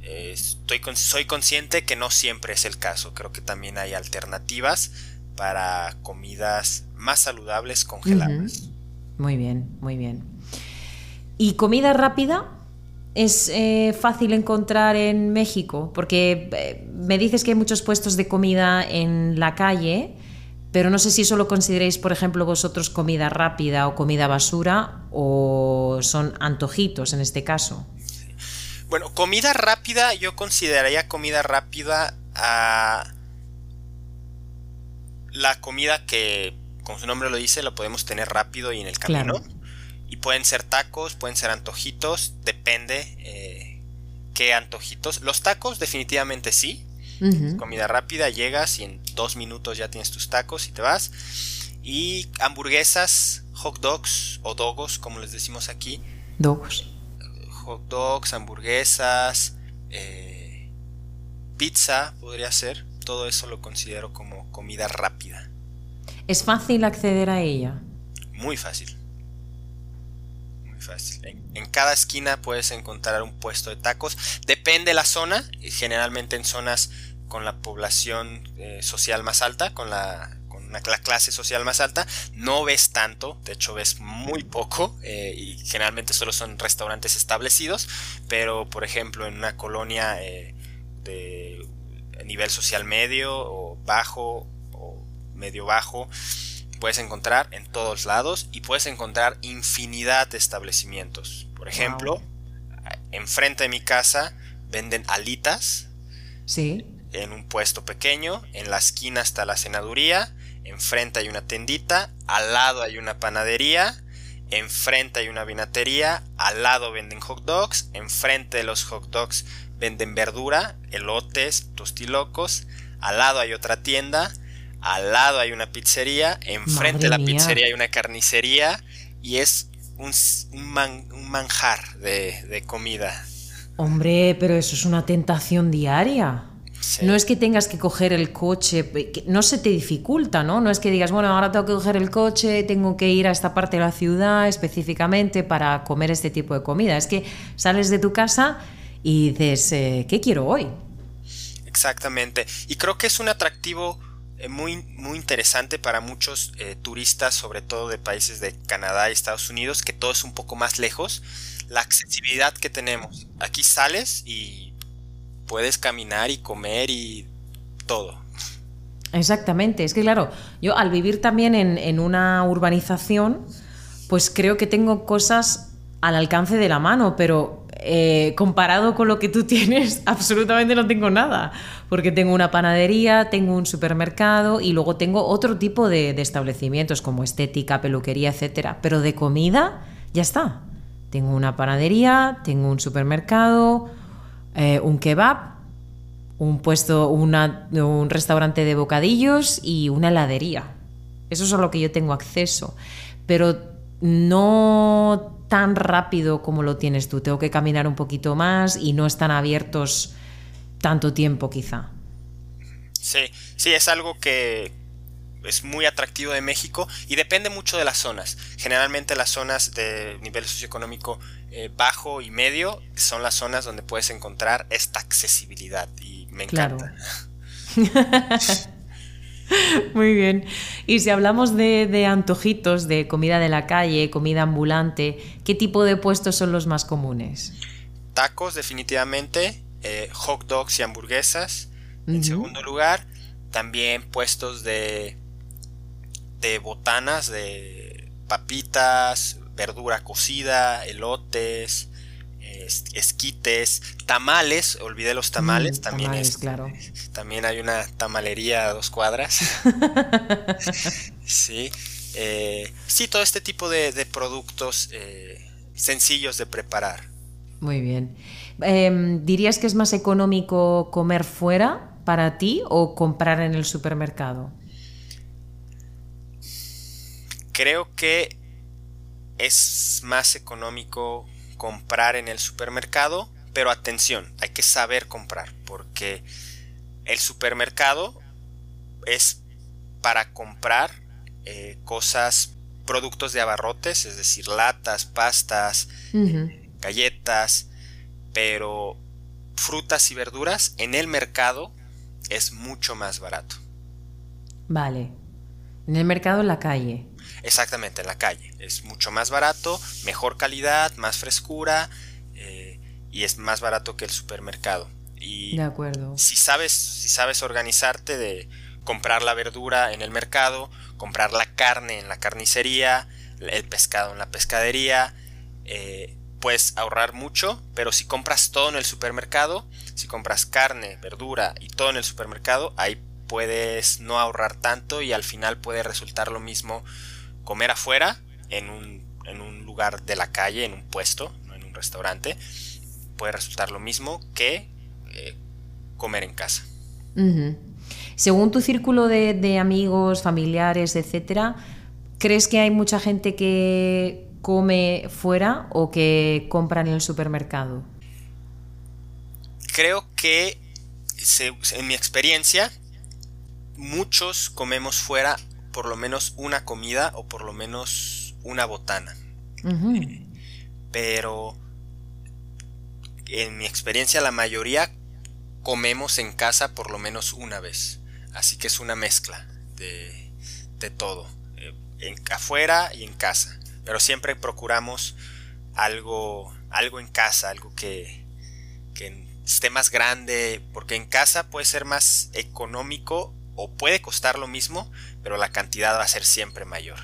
[SPEAKER 5] estoy, soy consciente que no siempre es el caso. Creo que también hay alternativas para comidas más saludables congeladas.
[SPEAKER 4] Muy bien, muy bien. ¿Y comida rápida? ¿Es eh, fácil encontrar en México? Porque eh, me dices que hay muchos puestos de comida en la calle, pero no sé si eso lo consideréis, por ejemplo, vosotros comida rápida o comida basura o son antojitos en este caso.
[SPEAKER 5] Bueno, comida rápida, yo consideraría comida rápida a la comida que, como su nombre lo dice, la podemos tener rápido y en el camino. Y pueden ser tacos, pueden ser antojitos, depende eh, qué antojitos. Los tacos definitivamente sí. Comida rápida, llegas y en dos minutos ya tienes tus tacos y te vas. Y hamburguesas, hot dogs o dogos, como les decimos aquí.
[SPEAKER 4] Dogos
[SPEAKER 5] hot dogs, hamburguesas, eh, pizza podría ser. Todo eso lo considero como comida rápida.
[SPEAKER 4] ¿Es fácil acceder a ella?
[SPEAKER 5] Muy fácil. Muy fácil. En, cada esquina puedes encontrar un puesto de tacos. Depende la zona. Generalmente en zonas con la población eh, social más alta, con la la clase social más alta, no ves tanto, de hecho ves muy poco eh, y generalmente solo son restaurantes establecidos, pero por ejemplo en una colonia eh, de nivel social medio o bajo o medio bajo, puedes encontrar en todos lados y puedes encontrar infinidad de establecimientos. Por ejemplo, enfrente de mi casa venden alitas.
[SPEAKER 4] Sí.
[SPEAKER 5] En un puesto pequeño, en la esquina está la cenaduría Enfrente hay una tendita, al lado hay una panadería, enfrente hay una vinatería, al lado venden hot dogs, enfrente de los hot dogs venden verdura, elotes, tostilocos, al lado hay otra tienda, al lado hay una pizzería, enfrente de la pizzería hay una carnicería y es un, manjar de, de comida.
[SPEAKER 4] Hombre, pero eso es una tentación diaria. No es que tengas que coger el coche, no se te dificulta, ¿no? No es que digas, bueno, ahora tengo que coger el coche, tengo que ir a esta parte de la ciudad específicamente para comer este tipo de comida. Es que sales de tu casa y dices, eh, ¿qué quiero hoy?
[SPEAKER 5] Exactamente. Y creo que es un atractivo eh, muy, muy interesante para muchos eh, turistas, sobre todo de países de Canadá y Estados Unidos, que todo es un poco más lejos. La accesibilidad que tenemos. Aquí sales y puedes caminar y comer y todo.
[SPEAKER 4] Exactamente, es que claro, yo al vivir también en, una urbanización, pues creo que tengo cosas al alcance de la mano, pero eh, comparado con lo que tú tienes, absolutamente no tengo nada, porque tengo una panadería, tengo un supermercado y luego tengo otro tipo de, de establecimientos como estética, peluquería, etcétera, pero de comida ya está. Tengo una panadería, tengo un supermercado, eh, un kebab, un puesto, un restaurante de bocadillos y una heladería. Eso es a lo que yo tengo acceso. Pero no tan rápido como lo tienes tú. Tengo que caminar un poquito más y no están abiertos tanto tiempo quizá.
[SPEAKER 5] Sí, sí, es algo que, es muy atractivo de México y depende mucho de las zonas. Generalmente las zonas de nivel socioeconómico eh, bajo y medio son las zonas donde puedes encontrar esta accesibilidad y me encanta.
[SPEAKER 4] Muy bien. Y si hablamos de, antojitos, de comida de la calle, comida ambulante, ¿qué tipo de puestos son los más comunes?
[SPEAKER 5] Tacos, definitivamente, eh, hot dogs y hamburguesas. En segundo lugar, también puestos de, de botanas, de papitas, verdura cocida, elotes, esquites, tamales, olvidé los tamales, mm, también es,
[SPEAKER 4] claro.
[SPEAKER 5] también hay una tamalería a dos cuadras. sí, eh, sí, todo este tipo de, productos eh, sencillos de preparar.
[SPEAKER 4] Muy bien. Em, ¿Dirías que es más económico comer fuera para ti o comprar en el supermercado?
[SPEAKER 5] Creo que es más económico comprar en el supermercado, pero atención, hay que saber comprar, porque el supermercado es para comprar eh, cosas, productos de abarrotes, es decir, latas, pastas, galletas, pero frutas y verduras en el mercado es mucho más barato.
[SPEAKER 4] Vale. En el mercado en la calle.
[SPEAKER 5] Exactamente, en la calle. Es mucho más barato, mejor calidad, más frescura eh, y es más barato que el supermercado. Y
[SPEAKER 4] de acuerdo.
[SPEAKER 5] Si sabes, si sabes organizarte de comprar la verdura en el mercado, comprar la carne en la carnicería, el pescado en la pescadería, eh, puedes ahorrar mucho, pero si compras todo en el supermercado, si compras carne, verdura y todo en el supermercado, ahí puedes no ahorrar tanto y al final puede resultar lo mismo comer afuera, en un, en un lugar de la calle, en un puesto, no en un restaurante, puede resultar lo mismo que eh, comer en casa.
[SPEAKER 4] Según tu círculo de, amigos, familiares, etcétera, ¿crees que hay mucha gente que come fuera o que compra en el supermercado?
[SPEAKER 5] Creo que, en mi experiencia, muchos comemos fuera por lo menos una comida o por lo menos una botana. pero en mi experiencia la mayoría comemos en casa por lo menos una vez. Así que es una mezcla de, de todo. Eh, en, afuera y en casa. Pero siempre procuramos algo, algo en casa, algo que, que esté más grande. Porque en casa puede ser más económico o puede costar lo mismo, pero la cantidad va a ser siempre mayor.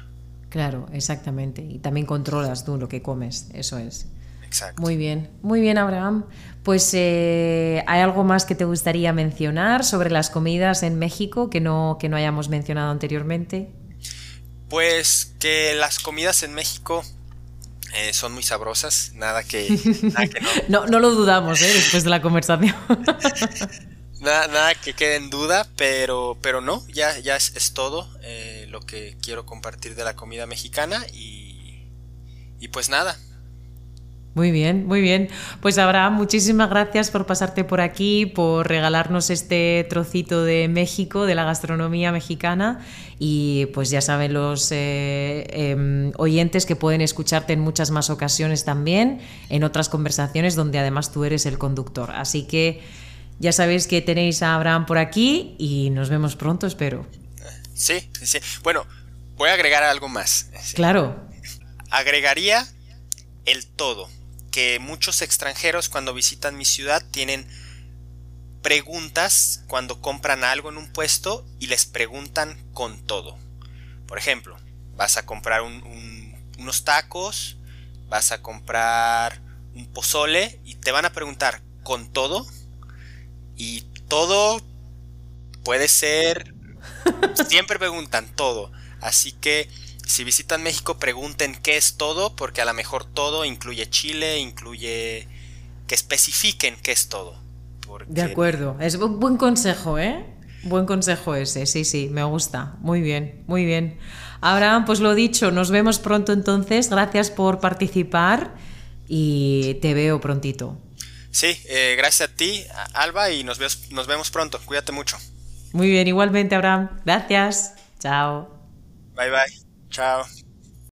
[SPEAKER 4] Claro, exactamente. Y también controlas tú lo que comes, eso es.
[SPEAKER 5] Exacto.
[SPEAKER 4] Muy bien, muy bien, Abraham. Pues eh, ¿hay algo más que te gustaría mencionar sobre las comidas en México que no, que no hayamos mencionado anteriormente?
[SPEAKER 5] Pues que las comidas en México eh, son muy sabrosas, nada que,
[SPEAKER 4] no. no. lo dudamos ¿eh? después de la conversación.
[SPEAKER 5] Nada, que quede en duda, pero, pero no, ya, ya es, todo eh, lo que quiero compartir de la comida mexicana y, y pues nada,
[SPEAKER 4] muy bien, muy bien. Pues Abraham, muchísimas gracias por pasarte por aquí, por regalarnos este trocito de México, de la gastronomía mexicana. Y pues ya saben los eh, em, oyentes que pueden escucharte en muchas más ocasiones también, en otras conversaciones donde además tú eres el conductor. Así que ya sabéis que tenéis a Abraham por aquí y nos vemos pronto, espero.
[SPEAKER 5] Sí, sí. Bueno, voy a agregar algo más.
[SPEAKER 4] Claro.
[SPEAKER 5] Agregaría el todo. Que muchos extranjeros cuando visitan mi ciudad tienen preguntas cuando compran algo en un puesto y les preguntan con todo. Por ejemplo, vas a comprar unos tacos, vas a comprar un pozole y te van a preguntar con todo y todo puede ser... Siempre preguntan todo. Así que si visitan México pregunten qué es todo, porque a lo mejor todo incluye Chile, incluye... que especifiquen qué es todo.
[SPEAKER 4] De acuerdo, es un buen consejo, ¿eh? Buen consejo ese, sí, sí, me gusta. Muy bien, muy bien. Abraham, pues lo dicho, nos vemos pronto entonces. Gracias por participar y te veo prontito.
[SPEAKER 5] Sí, eh, gracias a ti, Alba, y nos, nos vemos pronto. Cuídate mucho.
[SPEAKER 4] Muy bien, igualmente, Abraham. Gracias. Chao.
[SPEAKER 5] Bye, bye. Chao.